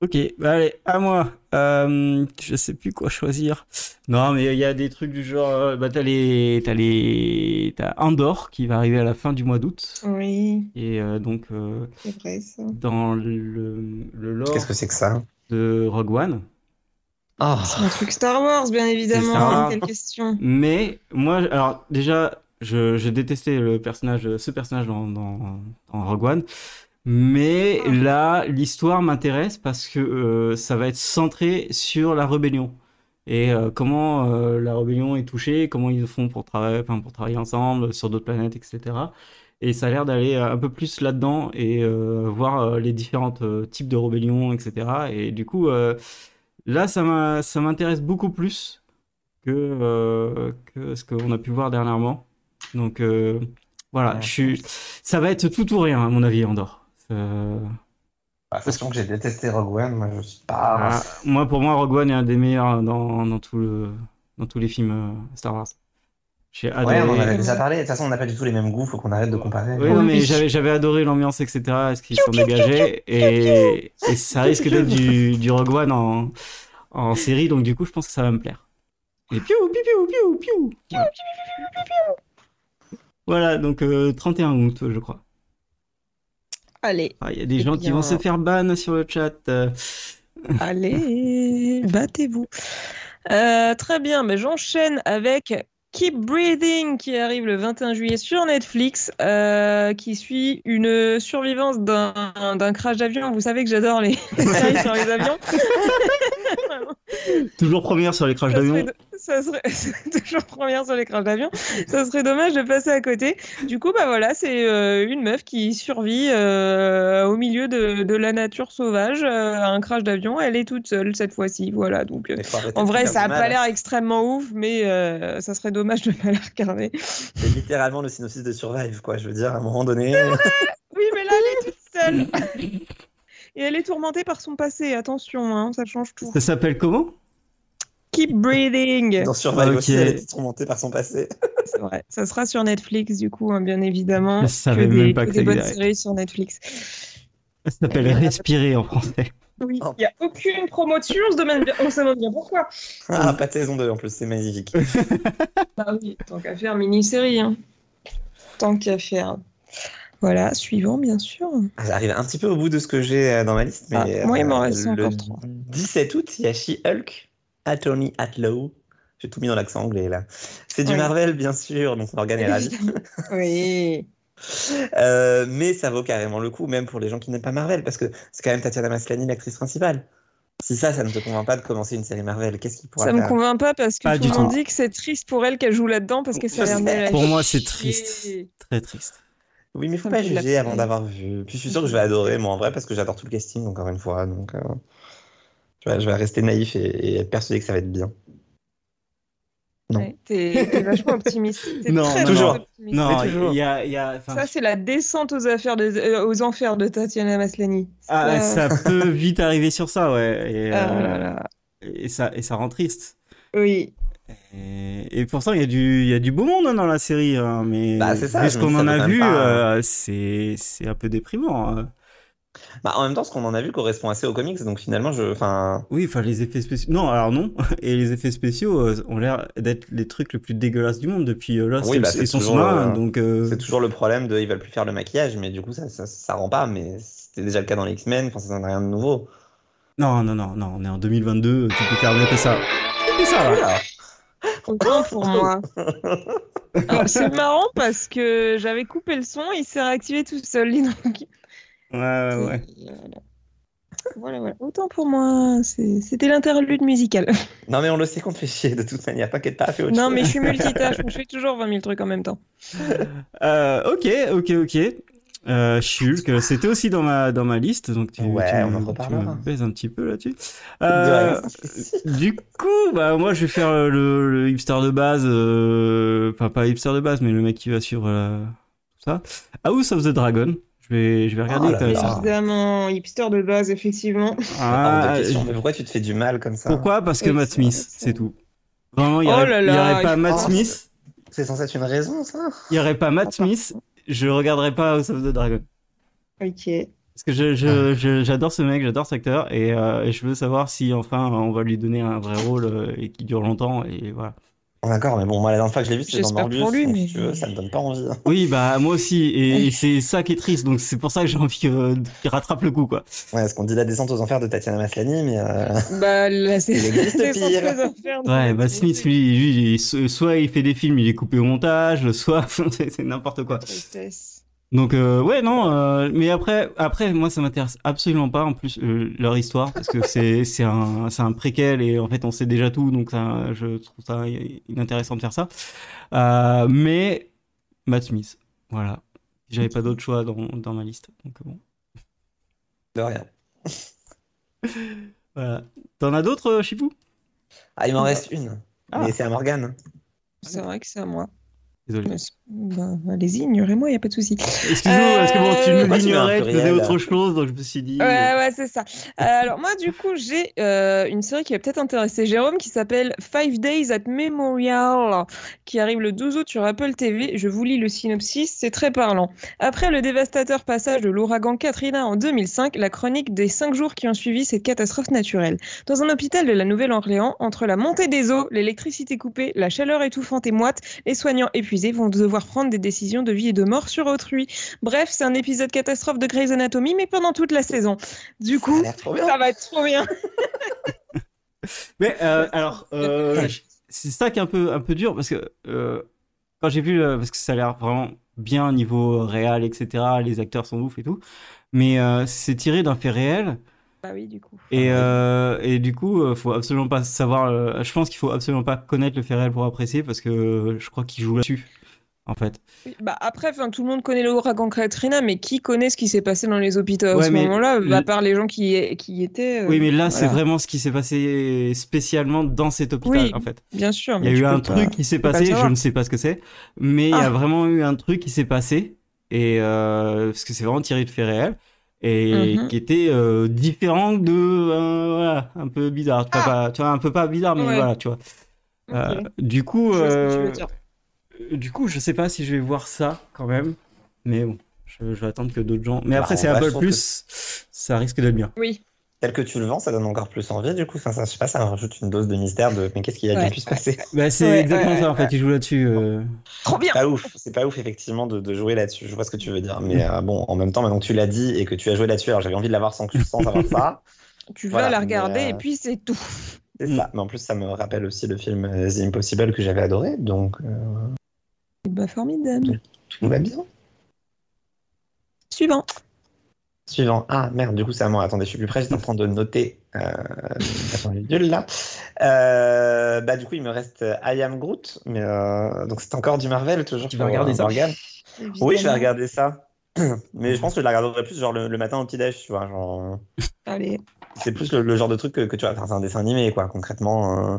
Ok, bah allez, à moi. Euh, je sais plus quoi choisir. Non, mais il y a des trucs du genre. euh, Bah, t'as les, t'as les, t'as Andorre qui va arriver à la fin du mois d'août. Oui, Et euh, donc, euh, c'est vrai ça. dans le, le lore Qu'est-ce que c'est que ça? de Rogue One. Ah, C'est un truc Star Wars, bien évidemment. Star Wars. Quelle question. Mais moi, alors déjà, je, je détestais le personnage, ce personnage dans, dans, dans Rogue One. Mais Ah. là, l'histoire m'intéresse parce que euh, ça va être centré sur la rébellion et euh, comment euh, la rébellion est touchée, comment ils font pour travailler, enfin, pour travailler ensemble sur d'autres planètes, etc. Et ça a l'air d'aller euh, un peu plus là-dedans et euh, voir euh, les différents types de rébellions, etc. Et du coup, euh, là, ça m'intéresse beaucoup plus que, euh, que ce qu'on a pu voir dernièrement. Donc euh, voilà, Ouais. je suis, ça va être tout ou rien à mon avis, Andorre. Euh, bah, sachant que j'ai détesté Rogue One, moi je suis pas. ah, moi, pour moi, Rogue One est un des meilleurs dans, dans, tout le, dans tous les films euh, Star Wars. J'ai adoré. Ouais, on en avait déjà parlé. De toute façon, on n'a pas du tout les mêmes goûts, faut qu'on arrête de comparer. Oui, non, mais j'avais, j'avais adoré l'ambiance, etc. Est-ce qu'ils sont dégagés et, et ça risque d'être du, du Rogue One en, en série, donc du coup, je pense que ça va me plaire. Et piou, piou, piou, piou, piou. Voilà. Voilà, donc euh, 31 août, je crois. Allez, Ah, Il y a des Eh gens qui vont se faire ban sur le chat. allez, battez-vous. Euh, très bien, mais j'enchaîne avec Keep Breathing qui arrive le 21 juillet sur Netflix, euh, qui suit une survivance d'un d'un crash d'avion. Vous savez que j'adore les séries sur les avions. Toujours première sur les crashs Ça d'avion. serait, ça serait toujours première sur les crashs d'avion. Ça serait dommage de passer à côté. Du coup, bah voilà, c'est euh, une meuf qui survit euh, au milieu de, de la nature sauvage euh, à un crash d'avion. Elle est toute seule cette fois-ci. Voilà, donc. euh, en vrai, ça a du pas mal. l'air extrêmement ouf, mais euh, ça serait dommage de pas la regarder. C'est littéralement le synopsis de Survive, quoi. Je veux dire, à un moment donné. Oui, mais là, elle est toute seule. Et elle est tourmentée par son passé. Attention, hein, ça change tout. Ça s'appelle comment? Keep breathing. Dans Survive Ok. aussi, elle était tourmentée par son passé. C'est vrai. Ça sera sur Netflix, du coup, hein, bien évidemment. Je Que savais des, même pas que que des bonnes séries sur Netflix. Ça s'appelle Respirer en français. Oui, Oh. il n'y a aucune promotion, on se demande bien, on se demande bien pourquoi. Ah, pas de saison 2 en plus, c'est magnifique. Bah oui, tant qu'à faire, mini-série. Hein. Tant qu'à faire. Voilà, suivant, bien sûr. Ah, J'arrive un petit peu au bout de ce que j'ai euh, dans ma liste, mais Ah, moi, il m'en euh, reste le encore trois. 17 août, il y a She-Hulk, Attorney Atlow. J'ai tout mis dans l'accent anglais là. C'est du Oui. Marvel, bien sûr, donc Morgane est ravie. Oui. Euh, mais ça vaut carrément le coup, même pour les gens qui n'aiment pas Marvel, parce que c'est quand même Tatiana Maslany, l'actrice principale. Si ça, ça ne te convainc pas de commencer une série Marvel, qu'est-ce qu'il pourra Ça me faire convainc pas parce que Pas tout le monde dit que c'est triste pour elle qu'elle joue là-dedans parce que ça a l'air Pour moi, c'est triste. Très triste. Oui, mais il faut pas juger avant d'avoir vu. Puis je suis sûr que je vais adorer, moi, en vrai, parce que j'adore tout le casting, encore une fois. Donc, euh, je, vais, je vais rester naïf et, et être persuadé que ça va être bien. Non. Ouais, T'es vachement optimiste. T'es Non, très, non, très non. optimiste. Non, toujours. il y a, il y a, enfin, Ça, c'est la descente aux, affaires de, euh, aux enfers de Tatiana Maslany. ah, Ça- ça peut vite arriver sur ça, ouais. Et, Ah euh, là là. et ça, et ça rend triste. Oui. Et, et pourtant, il y a du, il y a du beau monde hein, dans la série, hein, mais Bah, c'est ça, vu ce qu'on en a vu, euh, c'est, un peu déprimant. hein. Bah, en même temps, ce qu'on en a vu correspond assez aux comics, donc finalement, je. Oui, enfin les effets spéciaux. Non, alors non. Et les effets spéciaux euh, ont l'air d'être les trucs les plus dégueulasses du monde depuis euh, Lost Oui, bah, et c'est son sous-marin. euh, Donc, euh, C'est toujours le problème de. Ils veulent plus faire le maquillage, mais du coup, ça, ça, ça rend pas, mais c'était déjà le cas dans les X-Men, enfin, ça n'a rien de nouveau. Non, non, non, non, on est en 2022, tu peux faire mieux que ça. C'est ça, là. Autant pour moi. C'est marrant parce que j'avais coupé le son, il s'est réactivé tout seul. donc. Ouais, ouais, ouais. Voilà. Voilà, voilà. Autant pour moi, c'était l'interlude musical. Non, mais on le sait qu'on te fait chier de toute manière. T'inquiète pas, fais autre Non, chose. mais je suis multitâche, donc je fais toujours 20 000 trucs en même temps. Euh, ok, ok, ok. Euh, Shulk, c'était aussi dans ma, dans ma liste, donc tu, Ouais, tu on me- en tu me baises un petit peu là-dessus. De Euh, du coup, bah, moi, je vais faire le, le- hipster de base, euh, enfin, pas hipster de base, mais le mec qui va suivre euh, tout ça. House of the Dragon. Je vais, je vais regarder Oh là avec là. ça. Évidemment, hipster de base, effectivement. Ah, je- pourquoi tu te fais du mal comme ça pourquoi? Parce que Oui, Matt c'est Smith, c'est tout. Vraiment, il y Oh aurait, aurait pas Matt Smith, C'est censé être une raison, ça? Il y aurait pas Matt Smith, je regarderais pas House of the Dragon. Ok. Parce que je, je, je- j'adore ce mec, j'adore cet acteur, et, euh, et je veux savoir si enfin on va lui donner un vrai rôle euh, et qui dure longtemps, et voilà. D'accord, mais bon, moi, la dernière fois que je l'ai vu, c'était dans J'espère Morbius. pour lui, mais- si tu veux, ça me donne pas envie. hein. Oui, bah moi aussi, et, et c'est ça qui est triste, donc c'est pour ça que j'ai envie euh, qu'il rattrape le coup, quoi. Ouais, parce qu'on dit la descente aux enfers de Tatiana Maslany, mais euh, Bah, là, c'est Il existe c'est pire. sans très affaire de- Ouais, Matt Smith, lui, soit il fait des films, il est coupé au montage, soit c'est c'est n'importe quoi. Tristesse. Donc euh, ouais non euh, mais après après moi ça m'intéresse absolument pas en plus euh, leur histoire parce que c'est c'est un c'est un préquel et en fait on sait déjà tout donc ça, je trouve ça inintéressant de faire ça Euh, mais Matt Smith voilà j'avais pas d'autre choix dans dans ma liste donc bon de rien. voilà t'en as d'autres Chipou Ah, il m'en reste une. Ah. Mais c'est à Morgane. C'est vrai que c'est à moi. désolé Mais c'est- bah, Allez-y, ignorez-moi, il a pas de souci. excuse-moi parce que bon tu Euh, me l'ignorais tu faisais autre chose donc je me suis dit Ouais, ouais, c'est ça. Euh, alors, moi, du coup, j'ai euh, une série qui va peut-être intéresser Jérôme qui s'appelle Five Days at Memorial, qui arrive le 12 août sur Apple TV. Je vous lis le synopsis, c'est très parlant. Après le dévastateur passage de l'ouragan Katrina en 2005, la chronique des cinq jours qui ont suivi cette catastrophe naturelle. Dans un hôpital de la Nouvelle-Orléans, entre la montée des eaux, l'électricité coupée, la chaleur étouffante et moite, les soignants épuisés vont devoir prendre des décisions de vie et de mort sur autrui. Bref, c'est un épisode catastrophe de Grey's Anatomy, mais pendant toute la saison. Du coup, ça va être trop bien. Mais euh, alors, euh, c'est ça qui est un peu un peu dur parce que euh, quand j'ai vu euh, parce que ça a l'air vraiment bien au niveau réel, etc. Les acteurs sont ouf et tout, mais euh, c'est tiré d'un fait réel Bah oui, du coup. et euh, et du coup, faut absolument pas savoir. euh, je pense qu'il faut absolument pas connaître le fait réel pour apprécier parce que je crois qu'il joue là-dessus en fait. Bah après, tout le monde connaît l'ouragan Katrina, mais qui connaît ce qui s'est passé dans les hôpitaux à Ouais, ce moment-là, le- à part les gens qui, y- qui étaient. euh, Oui, mais là, c'est vraiment ce qui s'est passé spécialement dans cet hôpital Oui, en fait. Bien sûr. Il y a eu un pas- truc qui s'est pas le passé, je ne sais pas ce que c'est, mais il y a Ah. vraiment eu un truc qui s'est passé, et euh, parce que c'est vraiment tiré de faits réels, et Mhm. qui était euh, différent de, euh, voilà, un peu bizarre, tu vois, Ah. pas, tu vois, un peu pas bizarre, mais Ouais. voilà, tu vois. Euh, du coup, Je vois ce que tu veux dire. Du coup, je sais pas si je vais voir ça quand même, mais bon, je, je vais attendre que d'autres gens. Mais Bah, après, c'est Apple Plus, ça risque d'être bien. Oui. Tel que tu le vends, ça donne encore plus envie, du coup. Enfin, ça, je sais pas, ça rajoute une dose de mystère de mais qu'est-ce qui a bien Ouais. pu se passer Bah, c'est Ouais, exactement ouais, ça en ouais. fait. Il joue là-dessus. euh. Trop bien. Pas ouf, c'est pas ouf effectivement de, de jouer là-dessus. Je vois ce que tu veux dire, mais euh, bon, en même temps, maintenant que tu l'as dit et que tu as joué là-dessus, alors j'avais envie de l'avoir sans, que- sans savoir ça. Tu Voilà, vas la mais, regarder euh, et puis c'est tout. C'est ça. Mais en plus, ça me rappelle aussi le film euh, The Impossible que j'avais adoré, donc euh, Bah formidable. tout va bien. Suivant. Suivant. Ah merde, du coup, c'est à moi. Attendez, je suis plus près, j'étais en train de noter. Euh... Là. Euh, Bah, du coup, il me reste euh, I Am Groot, mais euh, donc c'est encore du Marvel, toujours. Tu vas regarder ça. Oui, je vais regarder ça. Mais je pense que je la regarderai plus genre le, le matin au petit-déj, tu vois. Genre... Allez. C'est plus le, le genre de truc que, que tu vois. Enfin, c'est un dessin animé, quoi, concrètement. euh.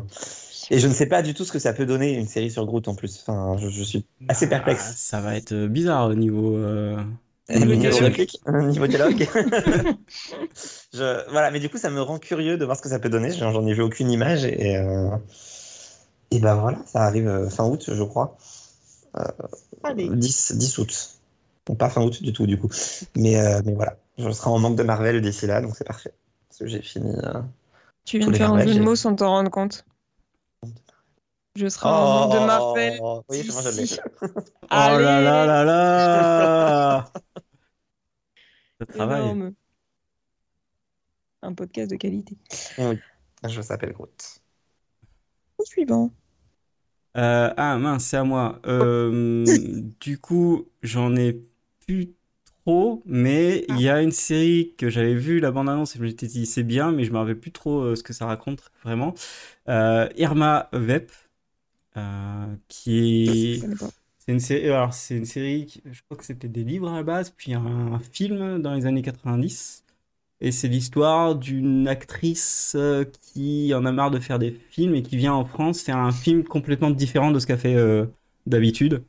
Et je ne sais pas du tout ce que ça peut donner une série sur Groot en plus. Enfin, je, je suis assez Ah, perplexe. ça va être bizarre au niveau. euh, Niveau réplique, niveau dialogue. je, voilà, mais du coup, ça me rend curieux de voir ce que ça peut donner. J'en j'en ai vu aucune image et, euh, et ben voilà, ça arrive euh, fin août, je crois. Allez. 10, 10 août. Bon, pas fin août du tout, du coup. Mais, euh, mais voilà, je serai en manque de Marvel d'ici là, donc c'est parfait. Parce que j'ai fini. euh, Tu viens de faire un jeu de mots sans t'en rendre compte. Je serai en manque de Marvel. Oh, Oui, c'est moi, je l'ai. Oh là là là là Ça travaille. Énorme. un podcast de qualité. Oui, je s'appelle Groot. Au suivant. Euh, ah mince, c'est à moi. Euh, du coup, j'en ai plus trop, mais il y a une série que j'avais vue la bande-annonce et je m'étais dit c'est bien, mais je me rappelle plus trop euh, ce que ça raconte vraiment. Euh, Irma Vep, qui est c'est une série, alors c'est une série, qui- je crois que c'était des livres à la base, puis un, un film dans les années 90. Et c'est l'histoire d'une actrice euh, qui en a marre de faire des films et qui vient en France faire un film complètement différent de ce qu'elle fait euh, d'habitude.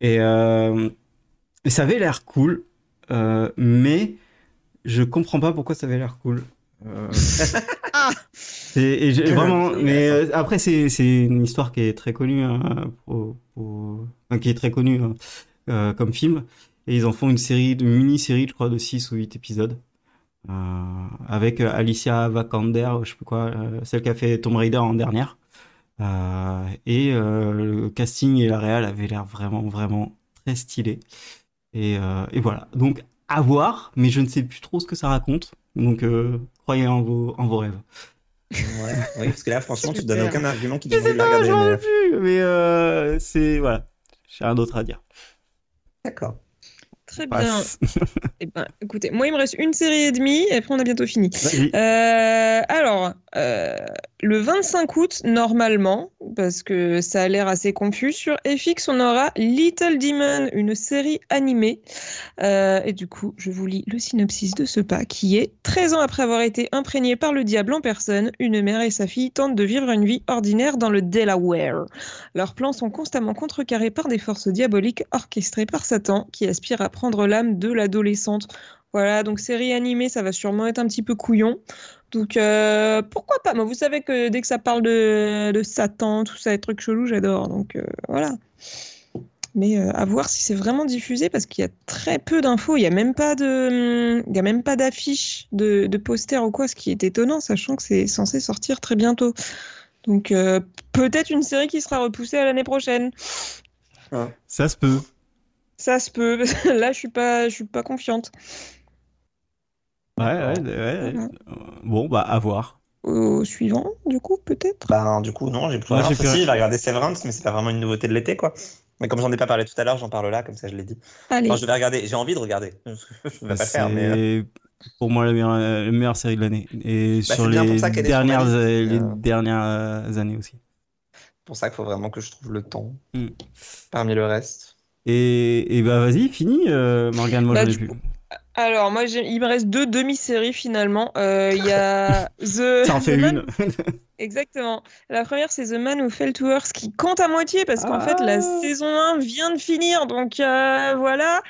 Et, euh, et ça avait l'air cool, euh, mais je comprends pas pourquoi ça avait l'air cool. Et, et j'ai- vraiment, mais euh, après c'est c'est une histoire qui est très connue, hein, pour- pour- enfin, qui est très connue hein, euh, comme film. Et ils en font une série, de mini-série, je crois, de 6 ou 8 épisodes. Euh, avec Alicia Vikander, je sais plus quoi, celle qui a fait Tomb Raider en dernière. Et le casting et la réal avaient l'air vraiment, vraiment très stylé. Et, et voilà. Donc, à voir, mais je ne sais plus trop ce que ça raconte. Donc, croyez en vos, en vos rêves. Ouais. Oui, parce que là, franchement, tu donnes aucun argument qui dit de la pas, regarder. j'en ai plus, mais euh, c'est. Voilà. J'ai rien d'autre à dire. D'accord. Très bien. Eh ben, écoutez, moi, il me reste une série et demie, et après, on a bientôt fini. Euh, alors, euh, le 25 août, normalement, parce que ça a l'air assez confus, sur FX, on aura Little Demon, une série animée. Euh, et du coup, je vous lis le synopsis de ce pas, qui est 13 ans après avoir été imprégné par le diable en personne, une mère et sa fille tentent de vivre une vie ordinaire dans le Delaware. Leurs plans sont constamment contrecarrés par des forces diaboliques orchestrées par Satan, qui aspire à prendre l'âme de l'adolescente. Voilà, donc série animée, ça va sûrement être un petit peu couillon. Donc euh, pourquoi pas? Moi, vous savez que dès que ça parle de, de Satan, tout ça, les trucs chelous, j'adore. Donc euh, voilà. Mais euh, à voir si c'est vraiment diffusé parce qu'il y a très peu d'infos. Il n'y a même pas de, il y a même pas d'affiche, de, de poster ou quoi, ce qui est étonnant, sachant que c'est censé sortir très bientôt. Donc euh, peut-être une série qui sera repoussée à l'année prochaine. Ça se peut. Ça se peut. Là, je suis pas, je suis pas confiante. Ouais, ouais, ouais, ouais. Euh, Bon, bah, à voir. Au suivant, du coup, peut-être? Ben, du coup, non, j'ai plus Moi, rien. j'ai plus Si, il va regarder Severance, mais c'est pas vraiment une nouveauté de l'été, quoi. Mais comme j'en ai pas parlé tout à l'heure, j'en parle là, comme ça je l'ai dit. Allez. Enfin, je vais regarder, j'ai envie de regarder. je vais pas le faire, mais. euh, C'est pour moi la meilleure, la meilleure série de l'année. Et Bah, sur les ça dernières, euh, les euh. dernières années aussi. pour ça qu'il faut vraiment que je trouve le temps. Mm. Parmi le reste. Et, et bah, vas-y, fini, euh, Morgane, moi Bah, j'en ai du plus. Alors, moi, il me reste deux demi-séries finalement. Euh, Il y a The. Ça en fait The une. Exactement. La première, c'est The Man Who Fell to Earth qui compte à moitié parce qu'en fait, la Ah. saison 1 vient de finir. Donc euh, voilà.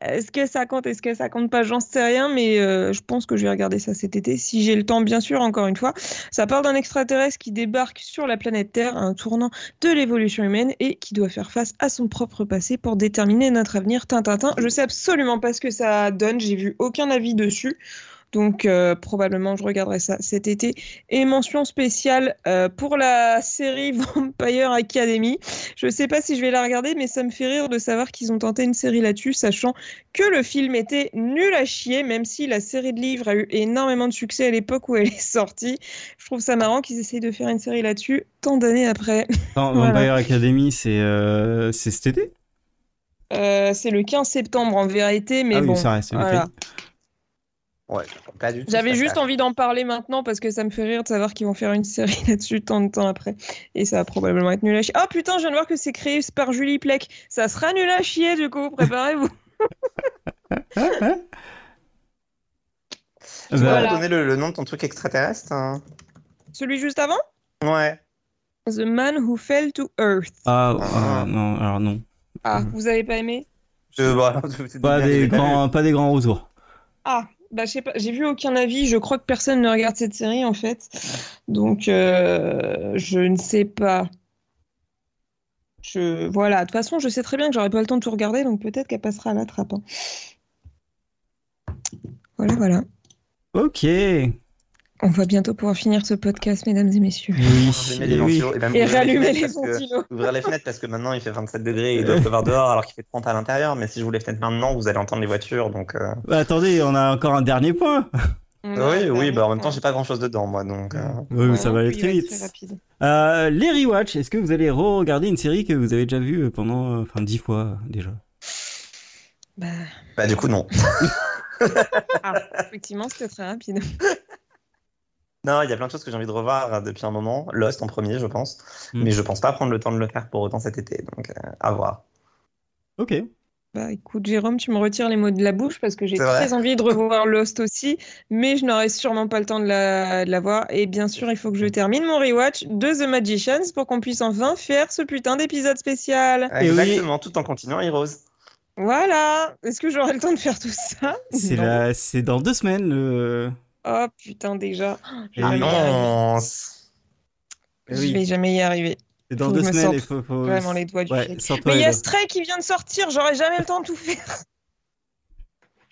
Est-ce que ça compte Est-ce que ça compte pas? J'en sais rien, mais euh, je pense que je vais regarder ça cet été si j'ai le temps, bien sûr, encore une fois. Ça parle d'un extraterrestre qui débarque sur la planète Terre à un tournant de l'évolution humaine et qui doit faire face à son propre passé pour déterminer notre avenir. Tintintin. Je sais absolument pas ce que ça donne. J'ai vu aucun avis dessus. Donc euh, probablement je regarderai ça cet été. Et mention spéciale euh, pour la série Vampire Academy. Je sais pas si je vais la regarder, mais ça me fait rire de savoir qu'ils ont tenté une série là-dessus, sachant que le film était nul à chier, même si la série de livres a eu énormément de succès à l'époque où elle est sortie. Je trouve ça marrant qu'ils essayent de faire une série là-dessus tant d'années après. Voilà. Vampire Academy, c'est euh, cet été? Euh, c'est le 15 septembre en vérité, mais Ah oui, bon. ça reste. voilà. Ouais. J'avais juste envie d'en parler maintenant parce que ça me fait rire de savoir qu'ils vont faire une série là-dessus tant de temps après. Et ça va probablement être nul à chier. Oh putain, je viens de voir que c'est créé par Julie Plec. Ça sera nul à chier du coup, préparez-vous. Tu Voilà. donner le, le nom de ton truc extraterrestre hein Celui juste avant? Ouais. The Man Who Fell to Earth. Ah, Ah. euh, non, alors non. Ah, Mhm. vous avez pas aimé? Je, voilà, Pas des, grands, pas des grands retours. Ah, bah je sais pas, j'ai vu aucun avis. Je crois que personne ne regarde cette série en fait. Donc, euh, je ne sais pas. Je... Voilà, de toute façon, je sais très bien que j'aurai pas le temps de tout regarder, donc peut-être qu'elle passera à la trappe. hein. Voilà, voilà. Ok. On va bientôt pouvoir finir ce podcast, mesdames et messieurs. Oui. Les eh oui. ventilos et, même Et ouvrir les rallumer fenêtres les parce que- ventilos. Ouvrir les fenêtres parce que maintenant il fait 27 degrés et il doit pleuvoir dehors alors qu'il fait 30 à l'intérieur. Mais si je vous les fenêtres maintenant, vous allez entendre les voitures. Donc, euh, Bah, attendez, on a encore un dernier point. Oui, oui, bah en même temps, j'ai pas grand chose dedans, moi, donc. euh, Oui, Ouais, ça va aller très vite. très rapide. Euh, les rewatch, est-ce que vous allez re-regarder une série que vous avez déjà vue pendant, euh, enfin, dix fois déjà? Bah, Bah, du coup, non. ah, effectivement, c'était très rapide. Non, il y a plein de choses que j'ai envie de revoir euh, depuis un moment. Lost en premier, je pense. Mm. Mais je pense pas prendre le temps de le faire pour autant cet été, donc euh, à voir. Ok. Bah écoute, Jérôme, tu me retires les mots de la bouche parce que j'ai très envie de revoir Lost aussi, mais je n'aurai sûrement pas le temps de la, de la voir. Et bien sûr, il faut que je termine mon rewatch de The Magicians pour qu'on puisse enfin faire ce putain d'épisode spécial. Et oui. Exactement, tout en continuant Heroes. Voilà. Est-ce que j'aurai le temps de faire tout ça? C'est Non. la... c'est dans deux semaines. Le... Oh putain, déjà. Je Et vais oui. jamais y arriver. Annonce. Eh Je oui. vais jamais y arriver. C'est dans faut deux semaines. Il faut, faut- Vraiment les doigts du Ouais, pied. sors-toi Mais il y a. Stray qui vient de sortir, j'aurai jamais le temps de tout faire.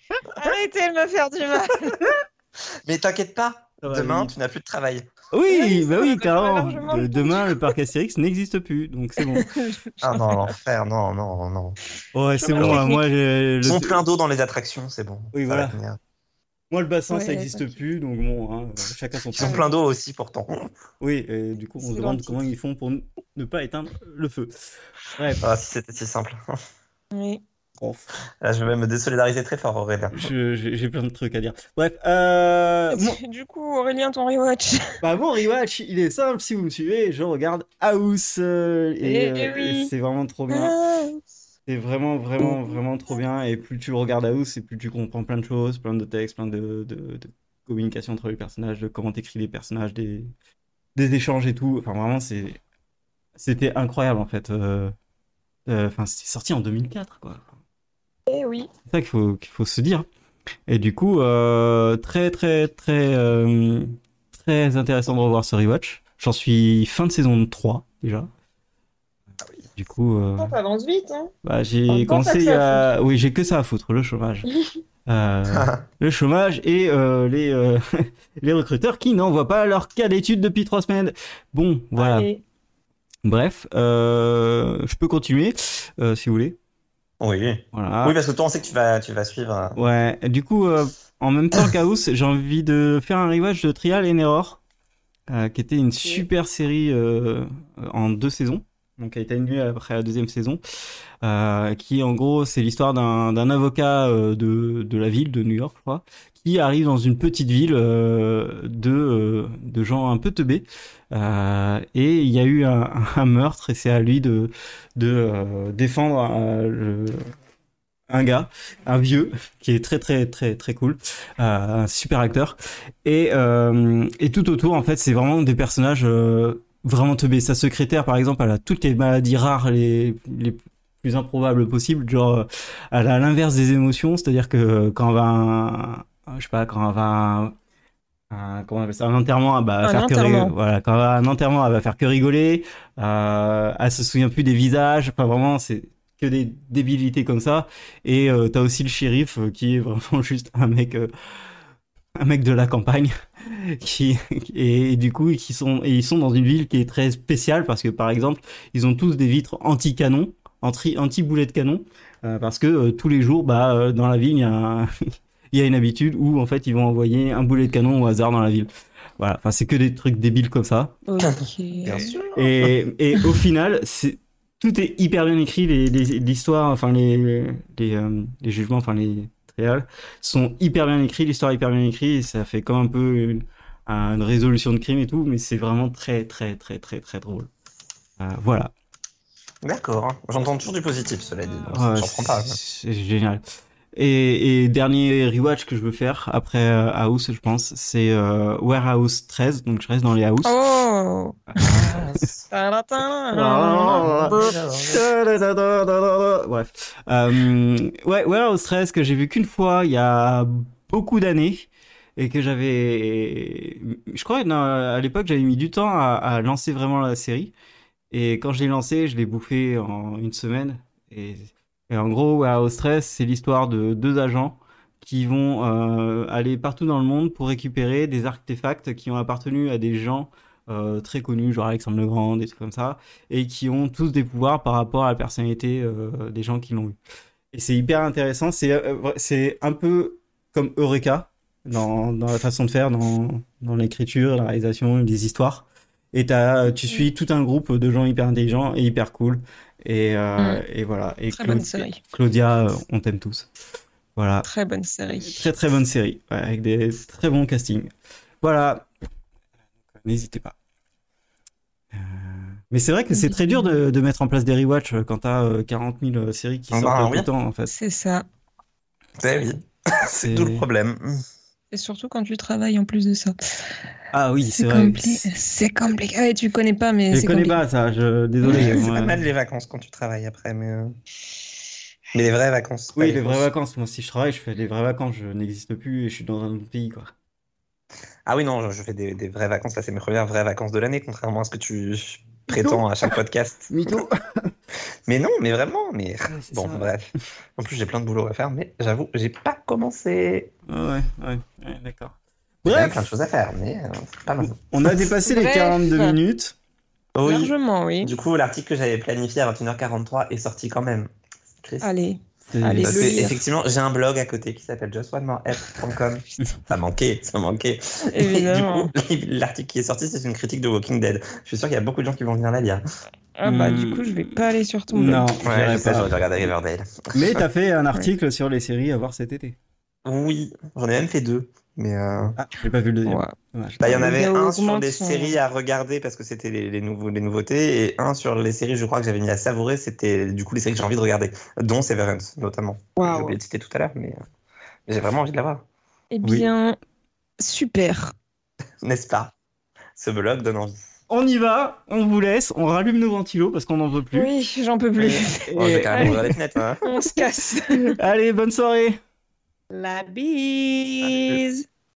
Arrêtez de me faire du mal. Mais t'inquiète pas, Ça va demain, tu n'as plus de travail. Oui, Oui, bah oui, carrément. De- demain, le parc Astérix n'existe plus, donc c'est bon. Ah non, l'enfer, non, non, non. Ouais, c'est bon. Moi, j'ai Ils ont le... plein d'eau dans les attractions, c'est bon. Oui, Ça voilà. Moi, le bassin, ça n'existe plus, donc bon, hein, chacun son Ils ont truc. plein d'eau aussi, pourtant. Oui, et du coup, on se demande comment ils font pour ne pas éteindre le feu. Bref, Ah, si c'était si simple. Oui. bon, Là, je vais me désolidariser très fort, Aurélien. j'ai plein de trucs à dire. Bref, euh, Du coup, Aurélien, ton rewatch. Bah mon rewatch, il est simple, si vous me suivez, je regarde House euh, et, Eh euh, oui. et c'est vraiment trop bien. Ah, C'est vraiment, vraiment, vraiment trop bien. Et plus tu regardes House, et plus tu comprends plein de choses, plein de textes, plein de, de, de communication entre les personnages, de comment t'écris les personnages, des, des échanges et tout. Enfin, vraiment, c'est, c'était incroyable en fait. Euh, euh, Enfin, c'était sorti en 2004, quoi. Eh oui. C'est ça qu'il faut, qu'il faut se dire. Et du coup, euh, très, très, très, euh, très intéressant de revoir ce rewatch. J'en suis fin de saison 3 déjà. Du coup, euh, Ça avance vite, hein. bah, j'ai commencé a... Oui, j'ai que ça à foutre, le chômage. Euh, le chômage et euh, les, euh, les recruteurs qui n'envoient pas leur cas d'études depuis trois semaines. Bon, voilà. Allez. Bref, euh, je peux continuer euh, si vous voulez. Oui. Voilà. Oui, parce que toi, on sait que tu vas, tu vas suivre. euh, Ouais, du coup, euh, en même temps qu'Aus, j'ai envie de faire un rewatch de Trial and Error, euh, qui était une super série euh, en deux saisons, donc a été annulée après la deuxième saison, euh, qui en gros, c'est l'histoire d'un d'un avocat euh, de, de la ville de New York, je crois, qui arrive dans une petite ville euh, de, euh, de gens un peu teubés, euh, et il y a eu un, un meurtre, et c'est à lui de, de euh, défendre le- un gars un vieux qui est très très très très cool, un super acteur. Et, et tout autour, en fait, c'est vraiment des personnages vraiment teubés. Sa secrétaire, par exemple, elle a toutes les maladies rares, les, les plus improbables possibles. Genre, euh, elle a l'inverse des émotions, c'est-à-dire que quand on va, un, je sais pas, quand on va un, comment on appelle ça, un enterrement, elle va Un faire que enterrement. rigoler. Voilà, quand on va un enterrement, elle va faire que rigoler. Euh, elle se souvient plus des visages. Enfin, vraiment, c'est que des débilités comme ça. Et euh, t'as aussi le shérif euh, qui est vraiment juste un mec, euh, un mec de la campagne, qui et, et du coup qui sont et ils sont dans une ville qui est très spéciale parce que par exemple ils ont tous des vitres anti-canon, anti anti boulet de canon, euh, parce que euh, tous les jours bah euh, dans la ville il y a un- il y a une habitude où en fait ils vont envoyer un boulet de canon au hasard dans la ville. Voilà, enfin c'est que des trucs débiles comme ça. Ok. Bien sûr. Et, et au final, c'est tout est hyper bien écrit. Les, les- l'histoire, enfin les les, euh, les jugements, enfin les sont hyper bien écrits. L'histoire est hyper bien écrite. Et ça fait comme un peu une, une résolution de crime et tout, mais c'est vraiment très très très très très drôle. Euh, voilà. D'accord. J'entends toujours du positif, cela dit. donc Ouais, J'en prends pas. c'est c'est génial. Et, et dernier rewatch que je veux faire après euh, House, je pense, c'est euh, Warehouse 13. Donc je reste dans les House. Oh. Bref. Euh, ouais, Warehouse 13 que j'ai vu qu'une fois il y a beaucoup d'années et que j'avais, je crois, non, à l'époque j'avais mis du temps à, à lancer vraiment la série. Et quand je l'ai lancé, je l'ai bouffé en une semaine. Et, et en gros, Warehouse 13, c'est l'histoire de deux agents qui vont euh, aller partout dans le monde pour récupérer des artefacts qui ont appartenu à des gens euh, très connus, genre Alexandre le Grand, des trucs comme ça, et qui ont tous des pouvoirs par rapport à la personnalité euh, des gens qui l'ont eu. Et c'est hyper intéressant, c'est un peu comme Eureka, dans, dans la façon de faire, dans, dans l'écriture, la réalisation, les histoires. Et t'as, tu suis tout un groupe de gens hyper intelligents et hyper cool. Et, euh, et voilà. Et Très bonne série. Claudia, euh, on t'aime tous. Voilà. Très bonne série. Très très bonne série, ouais, avec des très bons castings. Voilà. N'hésitez pas. Euh, Mais c'est vrai que c'est très dur de, de mettre en place des rewatch euh, quand t'as euh, 40 000 séries qui sortent tout oui. le temps en fait. C'est ça. C'est oui, c'est tout le problème. Et surtout quand tu travailles en plus de ça. Ah oui, c'est vrai. compli- C'est compliqué. Ouais, tu connais pas, mais Je connais compliqué. pas ça, je... désolé. c'est pas mal les vacances quand tu travailles après, mais. euh, Mais les vraies vacances. Oui, les vraies vacances. Moi, si je travaille, je fais des vraies vacances. Je n'existe plus et je suis dans un autre pays, quoi. Ah oui, non, je- fais des, des vraies vacances. Là, c'est mes premières vraies vacances de l'année, contrairement à ce que tu prétends à chaque podcast. Mytho. Mais non, mais vraiment, mais. Bon, ça. bref. En plus, j'ai plein de boulot à faire, mais j'avoue, j'ai pas commencé. Ouais, ouais, ouais, d'accord. Bref, plein de choses à faire, mais euh, c'est pas mal. on a dépassé les Bref. 42 minutes. Oui. Largement, oui. Du coup, l'article que j'avais planifié à 21h43 est sorti quand même. Chris. Allez. C'est- Allez, Parce que, effectivement, j'ai un blog à côté qui s'appelle justonemoreF.com. ça manquait, ça manquait. Et Évidemment. du coup, l'article qui est sorti, c'est une critique de Walking Dead. Je suis sûr qu'il y a beaucoup de gens qui vont venir la lire. Ah bah Hmm. du coup, je vais pas aller sur ton blog. Non, Ouais, je sais, pas. j'aurais dû regarder Riverdale. Mais t'as fait un article sur les séries à voir cet été. Oui, j'en ai même fait deux. Mais euh, Ah, j'ai pas vu le deuxième. Ouais. Bah, il y en avait un sur les séries à regarder parce que c'était les, les, nouveaux, les nouveautés, et un sur les séries, je crois que j'avais mis à savourer, c'était du coup les séries que j'ai envie de regarder, dont Severance notamment. J'ai Waouh. oublié de citer tout à l'heure, mais euh, j'ai vraiment envie de la voir. Eh Oui. bien, super. N'est-ce pas? Ce blog donne envie. On y va, on vous laisse, on rallume nos ventilos parce qu'on n'en veut plus. Oui, j'en peux plus. Et- Bon, allez. fenêtres. Hein. On se casse. Allez, bonne soirée La bise.